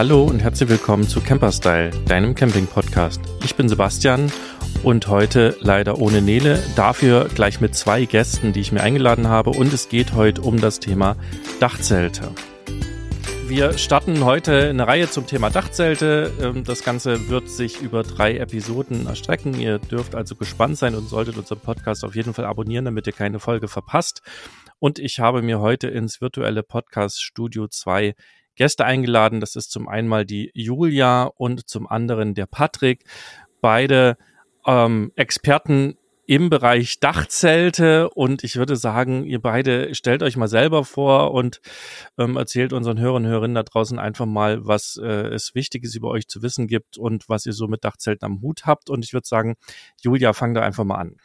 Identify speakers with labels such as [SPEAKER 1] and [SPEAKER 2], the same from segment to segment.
[SPEAKER 1] Hallo und herzlich willkommen zu Camperstyle, deinem Camping-Podcast. Ich bin Sebastian und heute leider ohne Nele, dafür gleich mit zwei Gästen, die ich mir eingeladen habe und es geht heute um das Thema Dachzelte. Wir starten heute eine Reihe zum Thema Dachzelte. Ähm, das Ganze wird sich über drei Episoden erstrecken. Ihr dürft also gespannt sein und solltet unseren Podcast auf jeden Fall abonnieren, damit ihr keine Folge verpasst. Und ich habe mir heute ins virtuelle Podcast Studio zwei Gäste eingeladen. Das ist zum einen mal die Julia und zum anderen der Patrick. Beide ähm, Experten im Bereich Dachzelte und ich würde sagen, ihr beide stellt euch mal selber vor und ähm, erzählt unseren Hörern und Hörerinnen da draußen einfach mal, was äh, es Wichtiges über euch zu wissen gibt und was ihr so mit Dachzelten am Hut habt. Und ich würde sagen, Julia, fang da einfach mal an.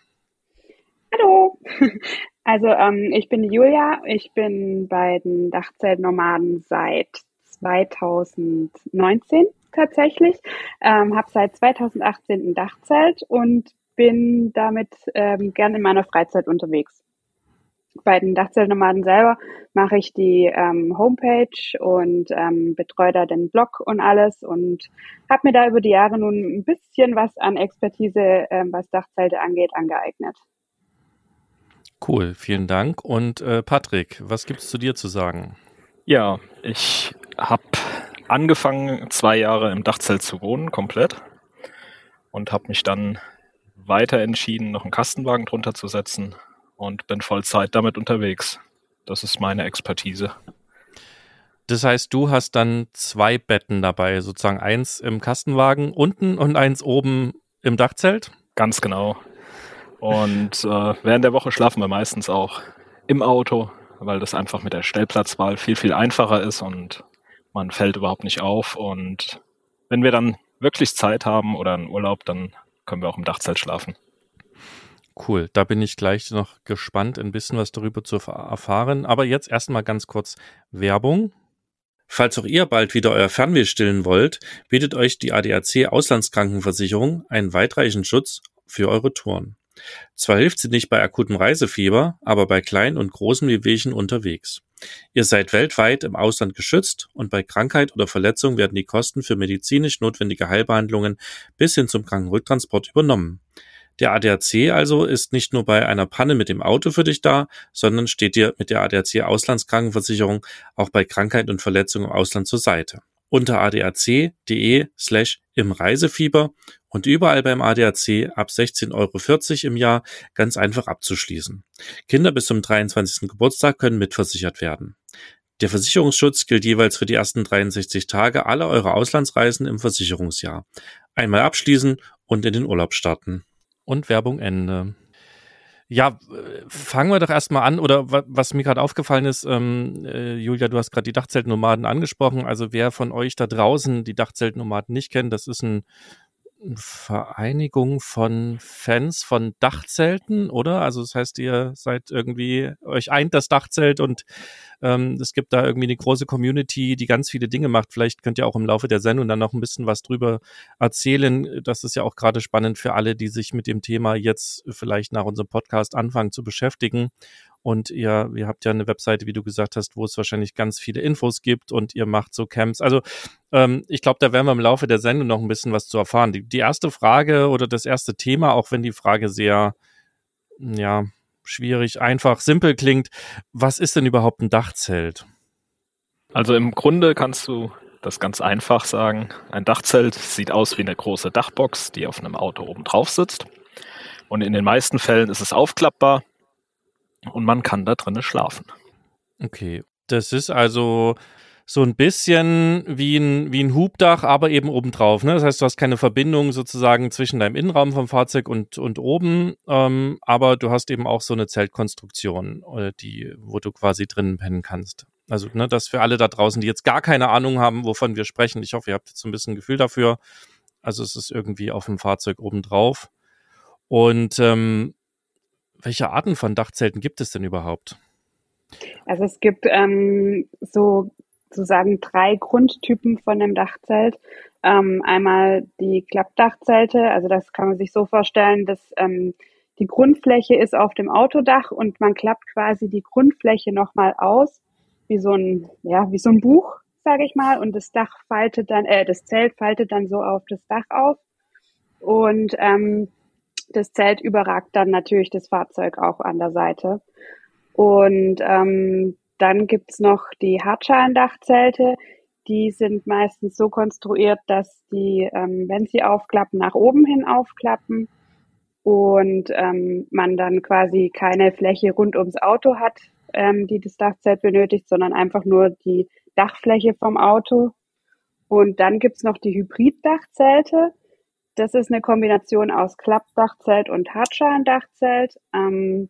[SPEAKER 2] Hallo, also ähm, ich bin die Julia, ich bin bei den Dachzeltnomaden seit 2019 tatsächlich, ähm, habe seit 2018 ein Dachzelt und bin damit ähm, gern in meiner Freizeit unterwegs. Bei den Dachzeltnomaden selber mache ich die ähm, Homepage und ähm, betreue da den Blog und alles und habe mir da über die Jahre nun ein bisschen was an Expertise, ähm, was Dachzelte angeht, angeeignet.
[SPEAKER 1] Cool, vielen Dank. Und äh, Patrick, was gibt es zu dir zu sagen?
[SPEAKER 3] Ja, ich habe angefangen, zwei Jahre im Dachzelt zu wohnen, komplett. Und habe mich dann weiter entschieden, noch einen Kastenwagen drunter zu setzen und bin Vollzeit damit unterwegs. Das ist meine Expertise.
[SPEAKER 1] Das heißt, du hast dann zwei Betten dabei, sozusagen eins im Kastenwagen unten und eins oben im Dachzelt?
[SPEAKER 3] Ganz genau. Und äh, während der Woche schlafen wir meistens auch im Auto, weil das einfach mit der Stellplatzwahl viel, viel einfacher ist und man fällt überhaupt nicht auf. Und wenn wir dann wirklich Zeit haben oder einen Urlaub, dann können wir auch im Dachzelt schlafen.
[SPEAKER 1] Cool, da bin ich gleich noch gespannt, ein bisschen was darüber zu erfahren. Aber jetzt erstmal ganz kurz Werbung. Falls auch ihr bald wieder euer Fernweh stillen wollt, bietet euch die ADAC Auslandskrankenversicherung einen weitreichenden Schutz für eure Touren. Zwar hilft sie nicht bei akutem Reisefieber, aber bei kleinen und großen Wehwehchen unterwegs. Ihr seid weltweit im Ausland geschützt und bei Krankheit oder Verletzung werden die Kosten für medizinisch notwendige Heilbehandlungen bis hin zum Krankenrücktransport übernommen. Der ADAC also ist nicht nur bei einer Panne mit dem Auto für dich da, sondern steht dir mit der ADAC Auslandskrankenversicherung auch bei Krankheit und Verletzung im Ausland zur Seite. Unter adac.de slash im Reisefieber und überall beim ADAC ab 16,40 Euro im Jahr ganz einfach abzuschließen. Kinder bis zum 23. Geburtstag können mitversichert werden. Der Versicherungsschutz gilt jeweils für die ersten 63 Tage aller eurer Auslandsreisen im Versicherungsjahr. Einmal abschließen und in den Urlaub starten. Und Werbung Ende. Ja, fangen wir doch erstmal an. Oder was mir gerade aufgefallen ist, ähm, äh, Julia, du hast gerade die Dachzeltnomaden angesprochen. Also wer von euch da draußen die Dachzeltnomaden nicht kennt, das ist ein Vereinigung von Fans von Dachzelten, oder? Also das heißt, ihr seid irgendwie, euch eint das Dachzelt und ähm, es gibt da irgendwie eine große Community, die ganz viele Dinge macht. Vielleicht könnt ihr auch im Laufe der Sendung dann noch ein bisschen was drüber erzählen. Das ist ja auch gerade spannend für alle, die sich mit dem Thema jetzt vielleicht nach unserem Podcast anfangen zu beschäftigen und ihr, ihr habt ja eine Webseite, wie du gesagt hast, wo es wahrscheinlich ganz viele Infos gibt und ihr macht so Camps. Also ähm, ich glaube, da werden wir im Laufe der Sendung noch ein bisschen was zu erfahren. Die, die erste Frage oder das erste Thema, auch wenn die Frage sehr, ja, schwierig, einfach, simpel klingt, was ist denn überhaupt ein Dachzelt?
[SPEAKER 3] Also im Grunde kannst du das ganz einfach sagen. Ein Dachzelt sieht aus wie eine große Dachbox, die auf einem Auto oben drauf sitzt. Und in den meisten Fällen ist es aufklappbar und man kann da drinnen schlafen.
[SPEAKER 1] Okay, das ist also so ein bisschen wie ein, wie ein Hubdach, aber eben obendrauf. Ne? Das heißt, du hast keine Verbindung sozusagen zwischen deinem Innenraum vom Fahrzeug und, und oben, ähm, aber du hast eben auch so eine Zeltkonstruktion, äh, die, wo du quasi drinnen pennen kannst. Also, ne, das für alle da draußen, die jetzt gar keine Ahnung haben, wovon wir sprechen. Ich hoffe, ihr habt jetzt ein bisschen Gefühl dafür. Also, es ist irgendwie auf dem Fahrzeug obendrauf. Und ähm, welche Arten von Dachzelten gibt es denn überhaupt?
[SPEAKER 2] Also es gibt ähm, so sozusagen drei Grundtypen von einem Dachzelt. Ähm, einmal die Klappdachzelte, also das kann man sich so vorstellen, dass ähm, die Grundfläche ist auf dem Autodach und man klappt quasi die Grundfläche nochmal aus, wie so ein, ja, wie so ein Buch, sage ich mal, und das Dach faltet dann, äh, das Zelt faltet dann so auf das Dach auf. Und ähm, das Zelt überragt dann natürlich das Fahrzeug auch an der Seite. Und ähm, dann gibt's noch die Hartschalendachzelte. Die sind meistens so konstruiert, dass die, ähm, wenn sie aufklappen, nach oben hin aufklappen und ähm, man dann quasi keine Fläche rund ums Auto hat, ähm, die das Dachzelt benötigt, sondern einfach nur die Dachfläche vom Auto. Und dann gibt's noch die Hybrid-Dachzelte. Das ist eine Kombination aus Klappdachzelt und Hartschalendachzelt. Ähm,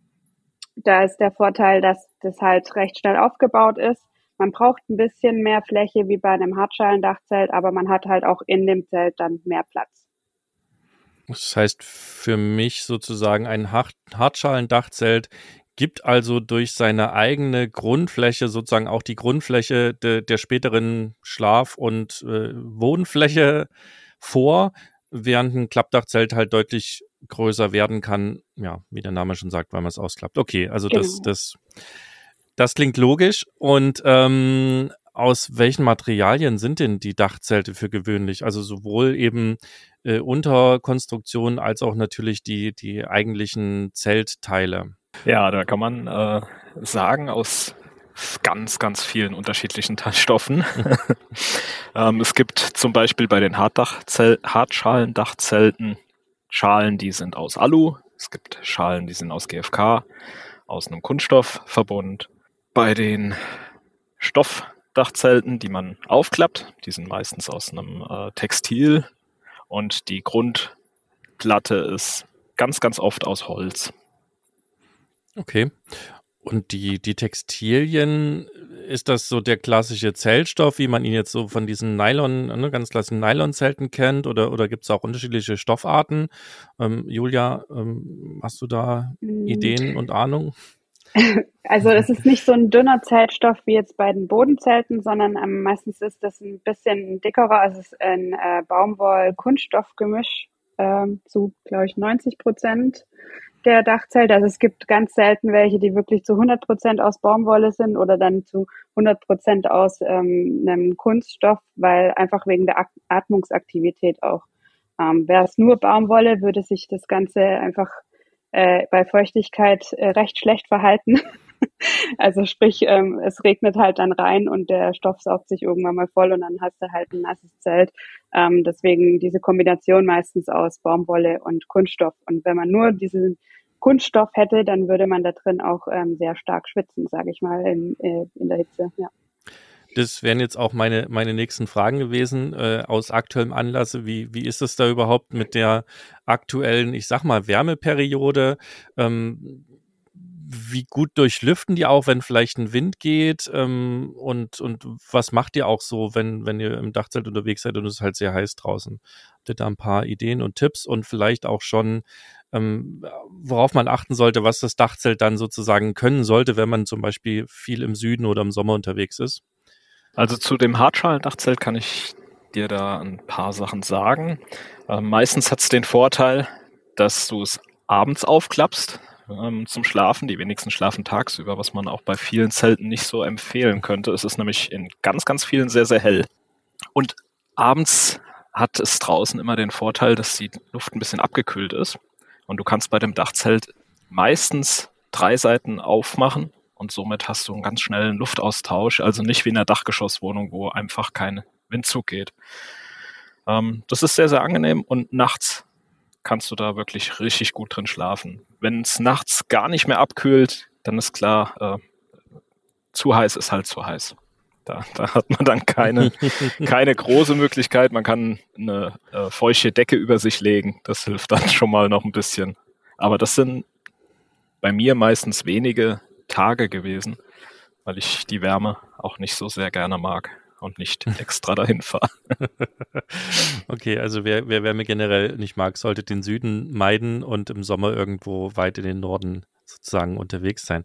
[SPEAKER 2] da ist der Vorteil, dass das halt recht schnell aufgebaut ist. Man braucht ein bisschen mehr Fläche wie bei einem Hartschalendachzelt, aber man hat halt auch in dem Zelt dann mehr Platz.
[SPEAKER 1] Das heißt für mich sozusagen ein Hartschalendachzelt gibt also durch seine eigene Grundfläche sozusagen auch die Grundfläche de, der späteren Schlaf- und äh, Wohnfläche vor, während ein Klappdachzelt halt deutlich größer werden kann, ja, wie der Name schon sagt, weil man es ausklappt. Okay, also genau. das, das, das klingt logisch. Und ähm, aus welchen Materialien sind denn die Dachzelte für gewöhnlich? Also sowohl eben äh, Unterkonstruktionen als auch natürlich die, die eigentlichen Zeltteile.
[SPEAKER 3] Ja, da kann man äh, sagen, aus ganz, ganz vielen unterschiedlichen Stoffen. ähm, es gibt zum Beispiel bei den Hartschalendachzelten Schalen, die sind aus Alu. Es gibt Schalen, die sind aus GFK, aus einem Kunststoffverbund. Bei den Stoffdachzelten, die man aufklappt, die sind meistens aus einem äh, Textil und die Grundplatte ist ganz, ganz oft aus Holz.
[SPEAKER 1] Okay. Und die, die Textilien, ist das so der klassische Zeltstoff, wie man ihn jetzt so von diesen Nylon, ne, ganz klassischen Nylon-Zelten kennt? Oder, oder gibt es auch unterschiedliche Stoffarten? Ähm, Julia, ähm, hast du da mm. Ideen und Ahnung?
[SPEAKER 2] Also es ist nicht so ein dünner Zeltstoff wie jetzt bei den Bodenzelten, sondern ähm, meistens ist das ein bisschen dickerer. Also es ist ein äh, Baumwoll-Kunststoff-Gemisch äh, zu, glaube ich, 90 Prozent der Dachzelt. Also es gibt ganz selten welche, die wirklich zu 100 Prozent aus Baumwolle sind oder dann zu 100 Prozent aus ähm, einem Kunststoff, weil einfach wegen der Atmungsaktivität auch. Ähm, Wäre es nur Baumwolle, würde sich das Ganze einfach äh, bei Feuchtigkeit äh, recht schlecht verhalten. also sprich, ähm, es regnet halt dann rein und der Stoff saugt sich irgendwann mal voll und dann hast du halt ein nasses Zelt. Ähm, deswegen diese Kombination meistens aus Baumwolle und Kunststoff. Und wenn man nur diesen Kunststoff hätte, dann würde man da drin auch ähm, sehr stark schwitzen, sage ich mal, in, äh, in der Hitze. Ja.
[SPEAKER 1] Das wären jetzt auch meine, meine nächsten Fragen gewesen äh, aus aktuellem Anlass. Wie, wie ist es da überhaupt mit der aktuellen, ich sag mal, Wärmeperiode? Ähm, wie gut durchlüften die auch, wenn vielleicht ein Wind geht? Ähm, und, und was macht ihr auch so, wenn, wenn ihr im Dachzelt unterwegs seid und es ist halt sehr heiß draußen? Habt ihr da ein paar Ideen und Tipps und vielleicht auch schon, ähm, worauf man achten sollte, was das Dachzelt dann sozusagen können sollte, wenn man zum Beispiel viel im Süden oder im Sommer unterwegs ist?
[SPEAKER 3] Also zu dem Hartschalen-Dachzelt kann ich dir da ein paar Sachen sagen. Äh, meistens hat es den Vorteil, dass du es abends aufklappst ähm, zum Schlafen. Die wenigsten schlafen tagsüber, was man auch bei vielen Zelten nicht so empfehlen könnte. Es ist nämlich in ganz, ganz vielen sehr, sehr hell. Und abends hat es draußen immer den Vorteil, dass die Luft ein bisschen abgekühlt ist. Und du kannst bei dem Dachzelt meistens drei Seiten aufmachen und somit hast du einen ganz schnellen Luftaustausch. Also nicht wie in einer Dachgeschosswohnung, wo einfach kein Windzug geht. Ähm, das ist sehr, sehr angenehm und nachts kannst du da wirklich richtig gut drin schlafen. Wenn es nachts gar nicht mehr abkühlt, dann ist klar, äh, zu heiß ist halt zu heiß. Da, da hat man dann keine, keine große Möglichkeit. Man kann eine äh, feuchte Decke über sich legen. Das hilft dann schon mal noch ein bisschen. Aber das sind bei mir meistens wenige Tage gewesen, weil ich die Wärme auch nicht so sehr gerne mag und nicht extra dahin fahre.
[SPEAKER 1] okay, also wer, wer Wärme generell nicht mag, sollte den Süden meiden und im Sommer irgendwo weit in den Norden sozusagen unterwegs sein.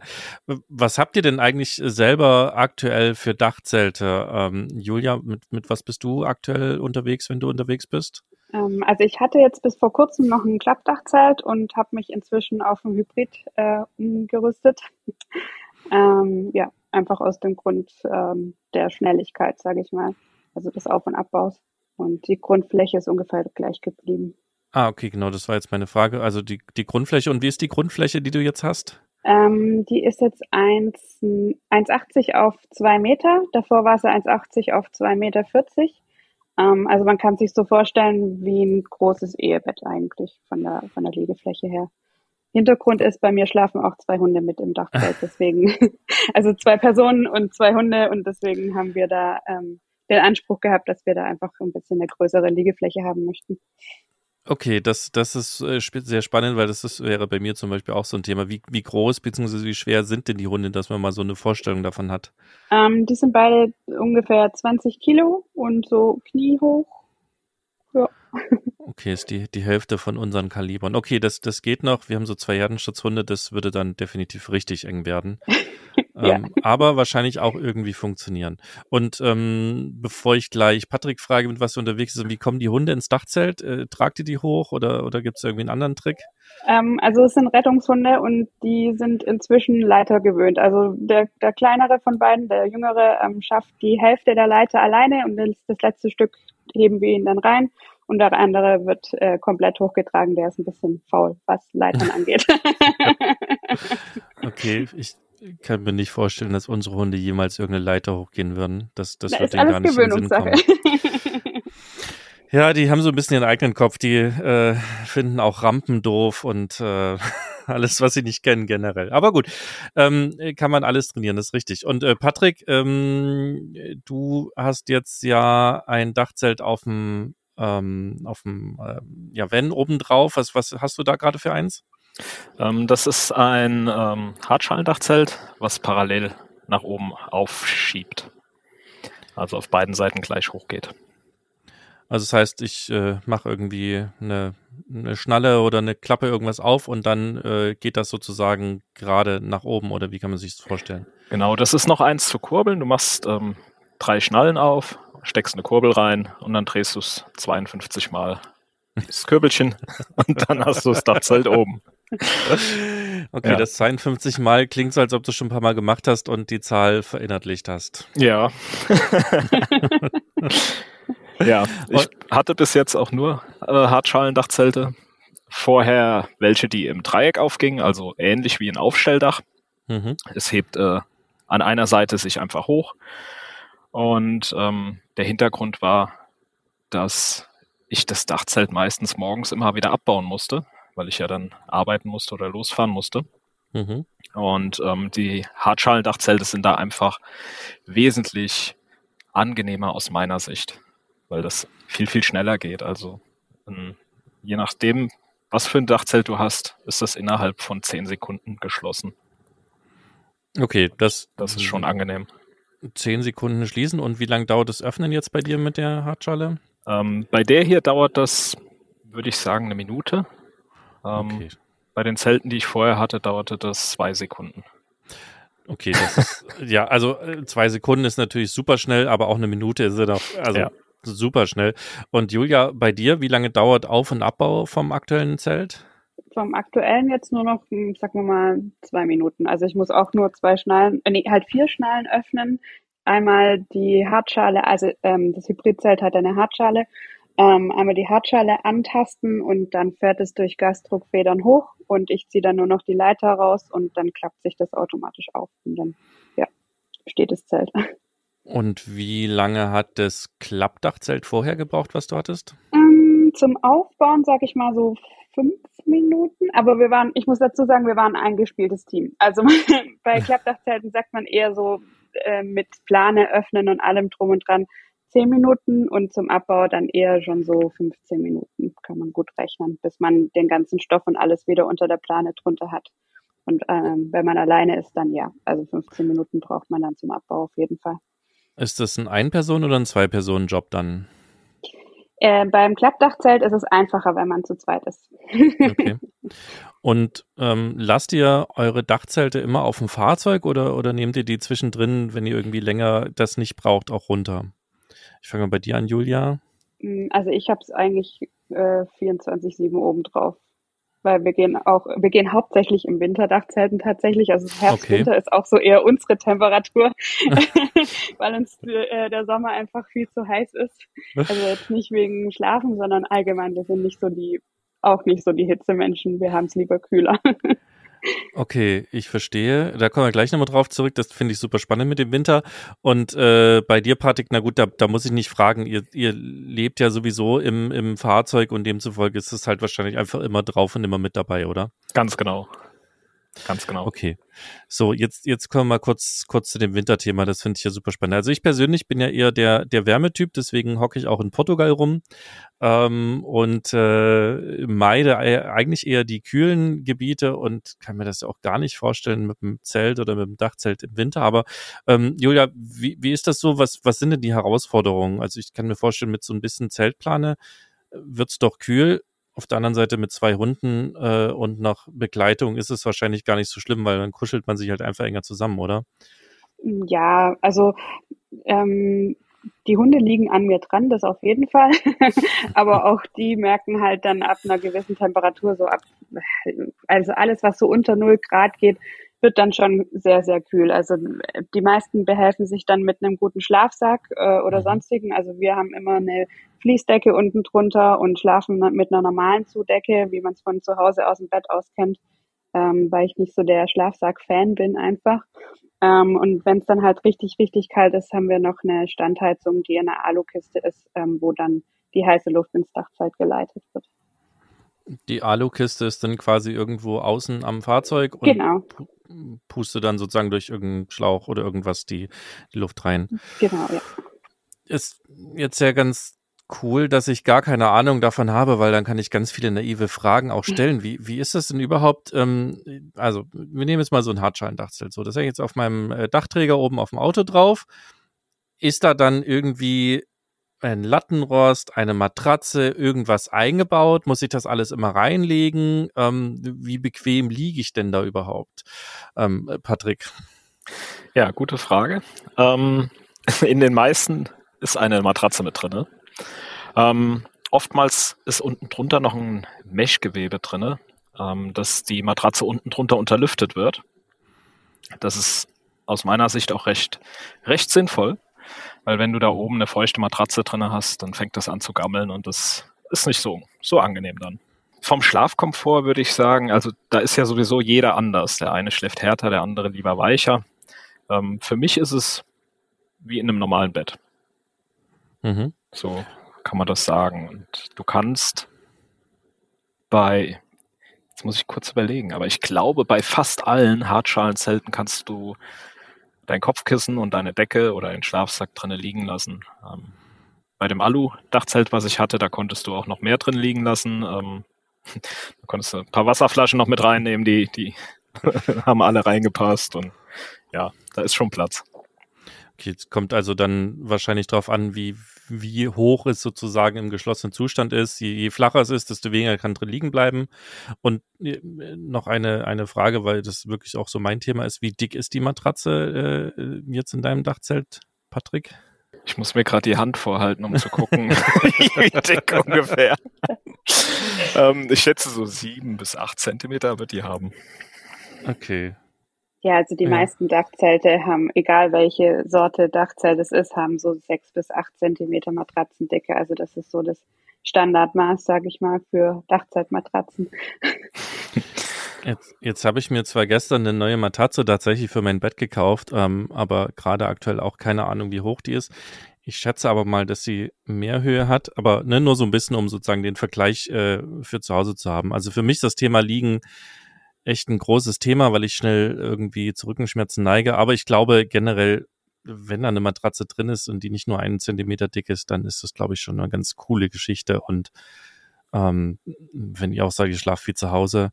[SPEAKER 1] Was habt ihr denn eigentlich selber aktuell für Dachzelte? Ähm, Julia, mit, mit was bist du aktuell unterwegs, wenn du unterwegs bist?
[SPEAKER 2] Ähm, also ich hatte jetzt bis vor kurzem noch ein Klappdachzelt und habe mich inzwischen auf ein Hybrid äh, umgerüstet. ähm, ja, einfach aus dem Grund ähm, der Schnelligkeit, sage ich mal. Also des Auf- und Abbaus. Und die Grundfläche ist ungefähr gleich geblieben.
[SPEAKER 1] Ah, okay, genau, das war jetzt meine Frage. Also die, die Grundfläche. Und wie ist die Grundfläche, die du jetzt hast?
[SPEAKER 2] Ähm, die ist jetzt 1,80 auf 2 Meter. Davor war sie 1,80 auf 2,40 Meter. Ähm, also man kann sich so vorstellen wie ein großes Ehebett eigentlich von der, von der Liegefläche her. Hintergrund ist, bei mir schlafen auch zwei Hunde mit im Dachzelt, deswegen, also zwei Personen und zwei Hunde und deswegen haben wir da ähm, den Anspruch gehabt, dass wir da einfach ein bisschen eine größere Liegefläche haben möchten.
[SPEAKER 1] Okay, das, das ist äh, sehr spannend, weil das ist, wäre bei mir zum Beispiel auch so ein Thema. Wie, wie groß bzw. wie schwer sind denn die Hunde, dass man mal so eine Vorstellung davon hat?
[SPEAKER 2] Ähm, die sind beide ungefähr 20 Kilo und so kniehoch. Ja.
[SPEAKER 1] Okay, ist die, die Hälfte von unseren Kalibern. Okay, das, das geht noch. Wir haben so zwei Herdenschutzhunde, das würde dann definitiv richtig eng werden. ja. ähm, aber wahrscheinlich auch irgendwie funktionieren. Und ähm, bevor ich gleich Patrick frage, mit was du unterwegs ist, wie kommen die Hunde ins Dachzelt? Äh, tragt ihr die hoch oder, oder gibt es irgendwie einen anderen Trick?
[SPEAKER 2] Ähm, also es sind Rettungshunde und die sind inzwischen Leiter gewöhnt. Also der, der kleinere von beiden, der jüngere, ähm, schafft die Hälfte der Leiter alleine und das letzte Stück heben wir ihn dann rein und der andere wird äh, komplett hochgetragen. Der ist ein bisschen faul, was Leitern angeht.
[SPEAKER 1] okay, ich kann mir nicht vorstellen, dass unsere Hunde jemals irgendeine Leiter hochgehen würden. Das, das
[SPEAKER 2] da
[SPEAKER 1] wird denen gar nicht in den Sinn kommen. Ja, die haben so ein bisschen ihren eigenen Kopf. Die äh, finden auch Rampen doof und äh, alles, was sie nicht kennen generell. Aber gut, ähm, kann man alles trainieren, das ist richtig. Und äh, Patrick, ähm, du hast jetzt ja ein Dachzelt auf dem ähm, auf dem äh, ja, Wenn obendrauf. Was, was hast du da gerade für eins?
[SPEAKER 3] Ähm, das ist ein ähm, Hartschalendachzelt, was parallel nach oben aufschiebt. Also auf beiden Seiten gleich hoch geht.
[SPEAKER 1] Also das heißt, ich äh, mache irgendwie eine, eine Schnalle oder eine Klappe irgendwas auf und dann äh, geht das sozusagen gerade nach oben oder wie kann man sich das vorstellen?
[SPEAKER 3] Genau, das ist noch eins zu kurbeln. Du machst ähm, drei Schnallen auf, steckst eine Kurbel rein und dann drehst du es 52 Mal das Kürbelchen und dann hast du das Dachzelt oben.
[SPEAKER 1] Okay, ja. das 52 Mal klingt so, als ob du schon ein paar Mal gemacht hast und die Zahl verinnerlicht hast.
[SPEAKER 3] Ja. ja, ich hatte bis jetzt auch nur äh, Hartschalendachzelte. Vorher welche, die im Dreieck aufgingen, also ähnlich wie ein Aufstelldach. Mhm. Es hebt äh, an einer Seite sich einfach hoch und ähm, der Hintergrund war, dass ich das Dachzelt meistens morgens immer wieder abbauen musste, weil ich ja dann arbeiten musste oder losfahren musste. Mhm. Und ähm, die Hartschalendachzelte sind da einfach wesentlich angenehmer aus meiner Sicht, weil das viel, viel schneller geht. Also ähm, je nachdem, was für ein Dachzelt du hast, ist das innerhalb von zehn Sekunden geschlossen.
[SPEAKER 1] Okay, das,
[SPEAKER 3] das ist schon angenehm
[SPEAKER 1] zehn Sekunden schließen. Und wie lange dauert das Öffnen jetzt bei dir mit der Hartschale?
[SPEAKER 3] Ähm, bei der hier dauert das, würde ich sagen, eine Minute. Ähm, okay. Bei den Zelten, die ich vorher hatte, dauerte das zwei Sekunden.
[SPEAKER 1] Okay, das ist, ja, also äh, zwei Sekunden ist natürlich super schnell, aber auch eine Minute ist ja doch, also ja. super schnell. Und Julia, bei dir, wie lange dauert Auf- und Abbau vom aktuellen Zelt?
[SPEAKER 2] Vom aktuellen jetzt nur noch, hm, sagen wir mal, zwei Minuten. Also ich muss auch nur zwei Schnallen, äh, nee, halt vier Schnallen öffnen. Einmal die Hartschale, also ähm, das Hybridzelt hat eine Hartschale. Ähm, einmal die Hartschale antasten und dann fährt es durch Gasdruckfedern hoch und ich ziehe dann nur noch die Leiter raus und dann klappt sich das automatisch auf und dann ja, steht das Zelt.
[SPEAKER 1] Und wie lange hat das Klappdachzelt vorher gebraucht, was du hattest?
[SPEAKER 2] Ähm, zum Aufbauen, sag ich mal so fünf Minuten. Aber wir waren, ich muss dazu sagen, wir waren ein eingespieltes Team. Also bei Klappdachzelten sagt man eher so äh, mit Plane öffnen und allem drum und dran zehn Minuten und zum Abbau dann eher schon so 15 Minuten. Kann man gut rechnen, bis man den ganzen Stoff und alles wieder unter der Plane drunter hat. Und ähm, wenn man alleine ist, dann ja. Also 15 Minuten braucht man dann zum Abbau auf jeden Fall.
[SPEAKER 1] Ist das ein Ein-Personen- oder ein Zwei-Personen-Job dann?
[SPEAKER 2] Äh, beim Klappdachzelt ist es einfacher, wenn man zu zweit ist.
[SPEAKER 1] okay. Und ähm, lasst ihr eure Dachzelte immer auf dem Fahrzeug oder, oder nehmt ihr die zwischendrin, wenn ihr irgendwie länger das nicht braucht, auch runter? Ich fange mal bei dir an, Julia.
[SPEAKER 2] Mm, also ich habe es eigentlich äh, 24-7 oben drauf. Weil wir gehen auch, wir gehen hauptsächlich im Winterdachzelten tatsächlich. Also Herbst,
[SPEAKER 1] Okay.
[SPEAKER 2] Winter ist auch so eher unsere Temperatur, weil uns äh, der Sommer einfach viel zu heiß ist. Also jetzt nicht wegen Schlafen, sondern allgemein, wir sind nicht so die, auch nicht so die Hitzemenschen. Wir haben es lieber kühler.
[SPEAKER 1] Okay, ich verstehe. Da kommen wir gleich nochmal drauf zurück. Das finde ich super spannend mit dem Winter. Und äh, bei dir, Patrick, na gut, da, da muss ich nicht fragen. Ihr, ihr lebt ja sowieso im, im Fahrzeug und demzufolge ist es halt wahrscheinlich einfach immer drauf und immer mit dabei, oder?
[SPEAKER 3] Ganz genau. Ganz genau.
[SPEAKER 1] Okay. So, jetzt, jetzt kommen wir mal kurz, kurz zu dem Winterthema. Das finde ich ja super spannend. Also ich persönlich bin ja eher der, der Wärmetyp, deswegen hocke ich auch in Portugal rum ähm, und äh, meide eigentlich eher die kühlen Gebiete und kann mir das auch gar nicht vorstellen mit dem Zelt oder mit dem Dachzelt im Winter. Aber ähm, Julia, wie, wie ist das so? Was, was sind denn die Herausforderungen? Also ich kann mir vorstellen, mit so ein bisschen Zeltplane wird's doch kühl. Auf der anderen Seite mit zwei Hunden äh, und nach Begleitung ist es wahrscheinlich gar nicht so schlimm, weil dann kuschelt man sich halt einfach enger zusammen, oder?
[SPEAKER 2] Ja, also ähm, die Hunde liegen an mir dran, das auf jeden Fall. Aber auch die merken halt dann ab einer gewissen Temperatur so ab, also alles, was so unter 0 Grad geht, wird dann schon sehr, sehr kühl. Also die meisten behelfen sich dann mit einem guten Schlafsack äh, oder
[SPEAKER 1] Mhm.
[SPEAKER 2] sonstigen. Also wir haben immer eine Fließdecke unten drunter und schlafen mit einer normalen Zudecke, wie man es von zu Hause aus dem Bett aus kennt, ähm, weil ich nicht so der Schlafsack-Fan bin einfach. Ähm, und wenn es dann halt richtig, richtig kalt ist, haben wir noch eine Standheizung, die in einer Alukiste ist, ähm, wo dann die heiße Luft ins Dachzelt geleitet wird.
[SPEAKER 1] Die Alukiste ist dann quasi irgendwo außen am Fahrzeug und
[SPEAKER 2] Genau,
[SPEAKER 1] pu- puste dann sozusagen durch irgendeinen Schlauch oder irgendwas die, die Luft rein.
[SPEAKER 2] genau, ja.
[SPEAKER 1] Ist jetzt ja ganz cool, dass ich gar keine Ahnung davon habe, weil dann kann ich ganz viele naive Fragen auch stellen. Wie, wie ist das denn überhaupt? Ähm, also, wir nehmen jetzt mal so ein Hartschalendachzelt. So, das hängt jetzt auf meinem äh, Dachträger oben auf dem Auto drauf. Ist da dann irgendwie ein Lattenrost, eine Matratze, irgendwas eingebaut? Muss ich das alles immer reinlegen? Ähm, wie bequem liege ich denn da überhaupt? Ähm, äh, Patrick.
[SPEAKER 3] Ja, gute Frage. Ähm, in den meisten ist eine Matratze mit drinne. Ähm, oftmals ist unten drunter noch ein Meshgewebe drinne, ähm, dass die Matratze unten drunter unterlüftet wird. Das ist aus meiner Sicht auch recht, recht sinnvoll, weil wenn du da oben eine feuchte Matratze drinne hast, dann fängt das an zu gammeln und das ist nicht so, so angenehm dann. Vom Schlafkomfort würde ich sagen, also da ist ja sowieso jeder anders. Der eine schläft härter, der andere lieber weicher. Ähm, für mich ist es wie in einem normalen Bett.
[SPEAKER 1] Mhm.
[SPEAKER 3] So kann man das sagen. Und du kannst bei, jetzt muss ich kurz überlegen, aber ich glaube, bei fast allen Hartschalenzelten kannst du dein Kopfkissen und deine Decke oder den Schlafsack drinne liegen lassen. Ähm, bei dem Alu-Dachzelt, was ich hatte, da konntest du auch noch mehr drin liegen lassen. Ähm, da konntest du ein paar Wasserflaschen noch mit reinnehmen, die, die haben alle reingepasst und ja, da ist schon Platz.
[SPEAKER 1] Okay, es kommt also dann wahrscheinlich darauf an, wie, wie hoch es sozusagen im geschlossenen Zustand ist. Je, je flacher es ist, desto weniger kann drin liegen bleiben. Und äh, noch eine, eine Frage, weil das wirklich auch so mein Thema ist. Wie dick ist die Matratze äh, jetzt in deinem Dachzelt, Patrick?
[SPEAKER 3] Ich muss mir gerade die Hand vorhalten, um zu gucken, wie dick ungefähr. ähm, ich schätze so sieben bis acht Zentimeter wird die haben.
[SPEAKER 1] Okay.
[SPEAKER 2] Ja, also die
[SPEAKER 1] Ja.
[SPEAKER 2] meisten Dachzelte haben, egal welche Sorte Dachzelt es ist, haben so sechs bis acht Zentimeter Matratzendicke. Also das ist so das Standardmaß, sage ich mal, für Dachzeltmatratzen.
[SPEAKER 1] Jetzt, jetzt habe ich mir zwar gestern eine neue Matratze tatsächlich für mein Bett gekauft, ähm, aber gerade aktuell auch keine Ahnung, wie hoch die ist. Ich schätze aber mal, dass sie mehr Höhe hat, aber ne, nur so ein bisschen, um sozusagen den Vergleich äh, für zu Hause zu haben. Also für mich ist das Thema Liegen echt ein großes Thema, weil ich schnell irgendwie zu Rückenschmerzen neige. Aber ich glaube generell, wenn da eine Matratze drin ist und die nicht nur einen Zentimeter dick ist, dann ist das, glaube ich, schon eine ganz coole Geschichte. Und ähm, wenn ihr auch sagt, ihr schlaft viel zu Hause,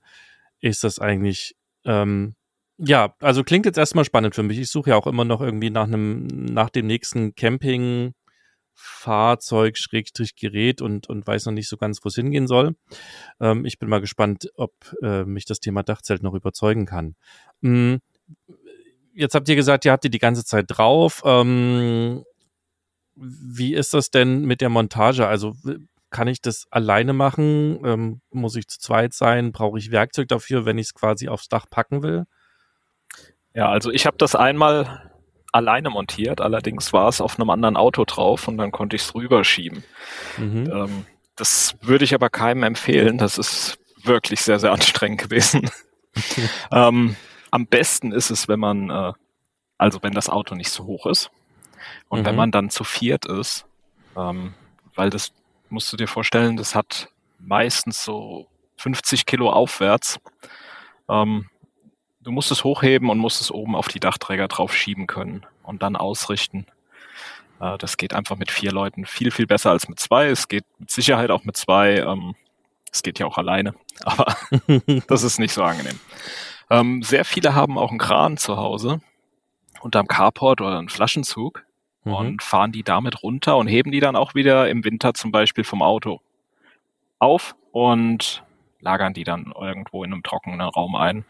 [SPEAKER 1] ist das eigentlich, ähm, ja, also klingt jetzt erstmal spannend für mich. Ich suche ja auch immer noch irgendwie nach einem, nach dem nächsten Camping, Fahrzeug, Schrägstrich Gerät und, und weiß noch nicht so ganz, wo es hingehen soll. Ähm, ich bin mal gespannt, ob äh, mich das Thema Dachzelt noch überzeugen kann. Mm, jetzt habt ihr gesagt, ihr habt die die ganze Zeit drauf. Ähm, wie ist das denn mit der Montage? Also kann ich das alleine machen? Ähm, muss ich zu zweit sein? Brauche ich Werkzeug dafür, wenn ich es quasi aufs Dach packen will?
[SPEAKER 3] Ja, also ich habe das einmal alleine montiert, allerdings war es auf einem anderen Auto drauf und dann konnte ich es rüberschieben. Mhm. Ähm, das würde ich aber keinem empfehlen. Das ist wirklich sehr, sehr anstrengend gewesen. ähm, am besten ist es, wenn man, äh, also wenn das Auto nicht so hoch ist und mhm. wenn man dann zu viert ist, ähm, weil das musst du dir vorstellen, das hat meistens so 50 Kilo aufwärts. Ähm, du musst es hochheben und musst es oben auf die Dachträger drauf schieben können und dann ausrichten. Äh, das geht einfach mit vier Leuten viel, viel besser als mit zwei. Es geht mit Sicherheit auch mit zwei. Ähm, es geht ja auch alleine, aber das ist nicht so angenehm. Ähm, sehr viele haben auch einen Kran zu Hause unterm Carport oder einen Flaschenzug mhm. und fahren die damit runter und heben die dann auch wieder im Winter zum Beispiel vom Auto auf und lagern die dann irgendwo in einem trockenen Raum ein.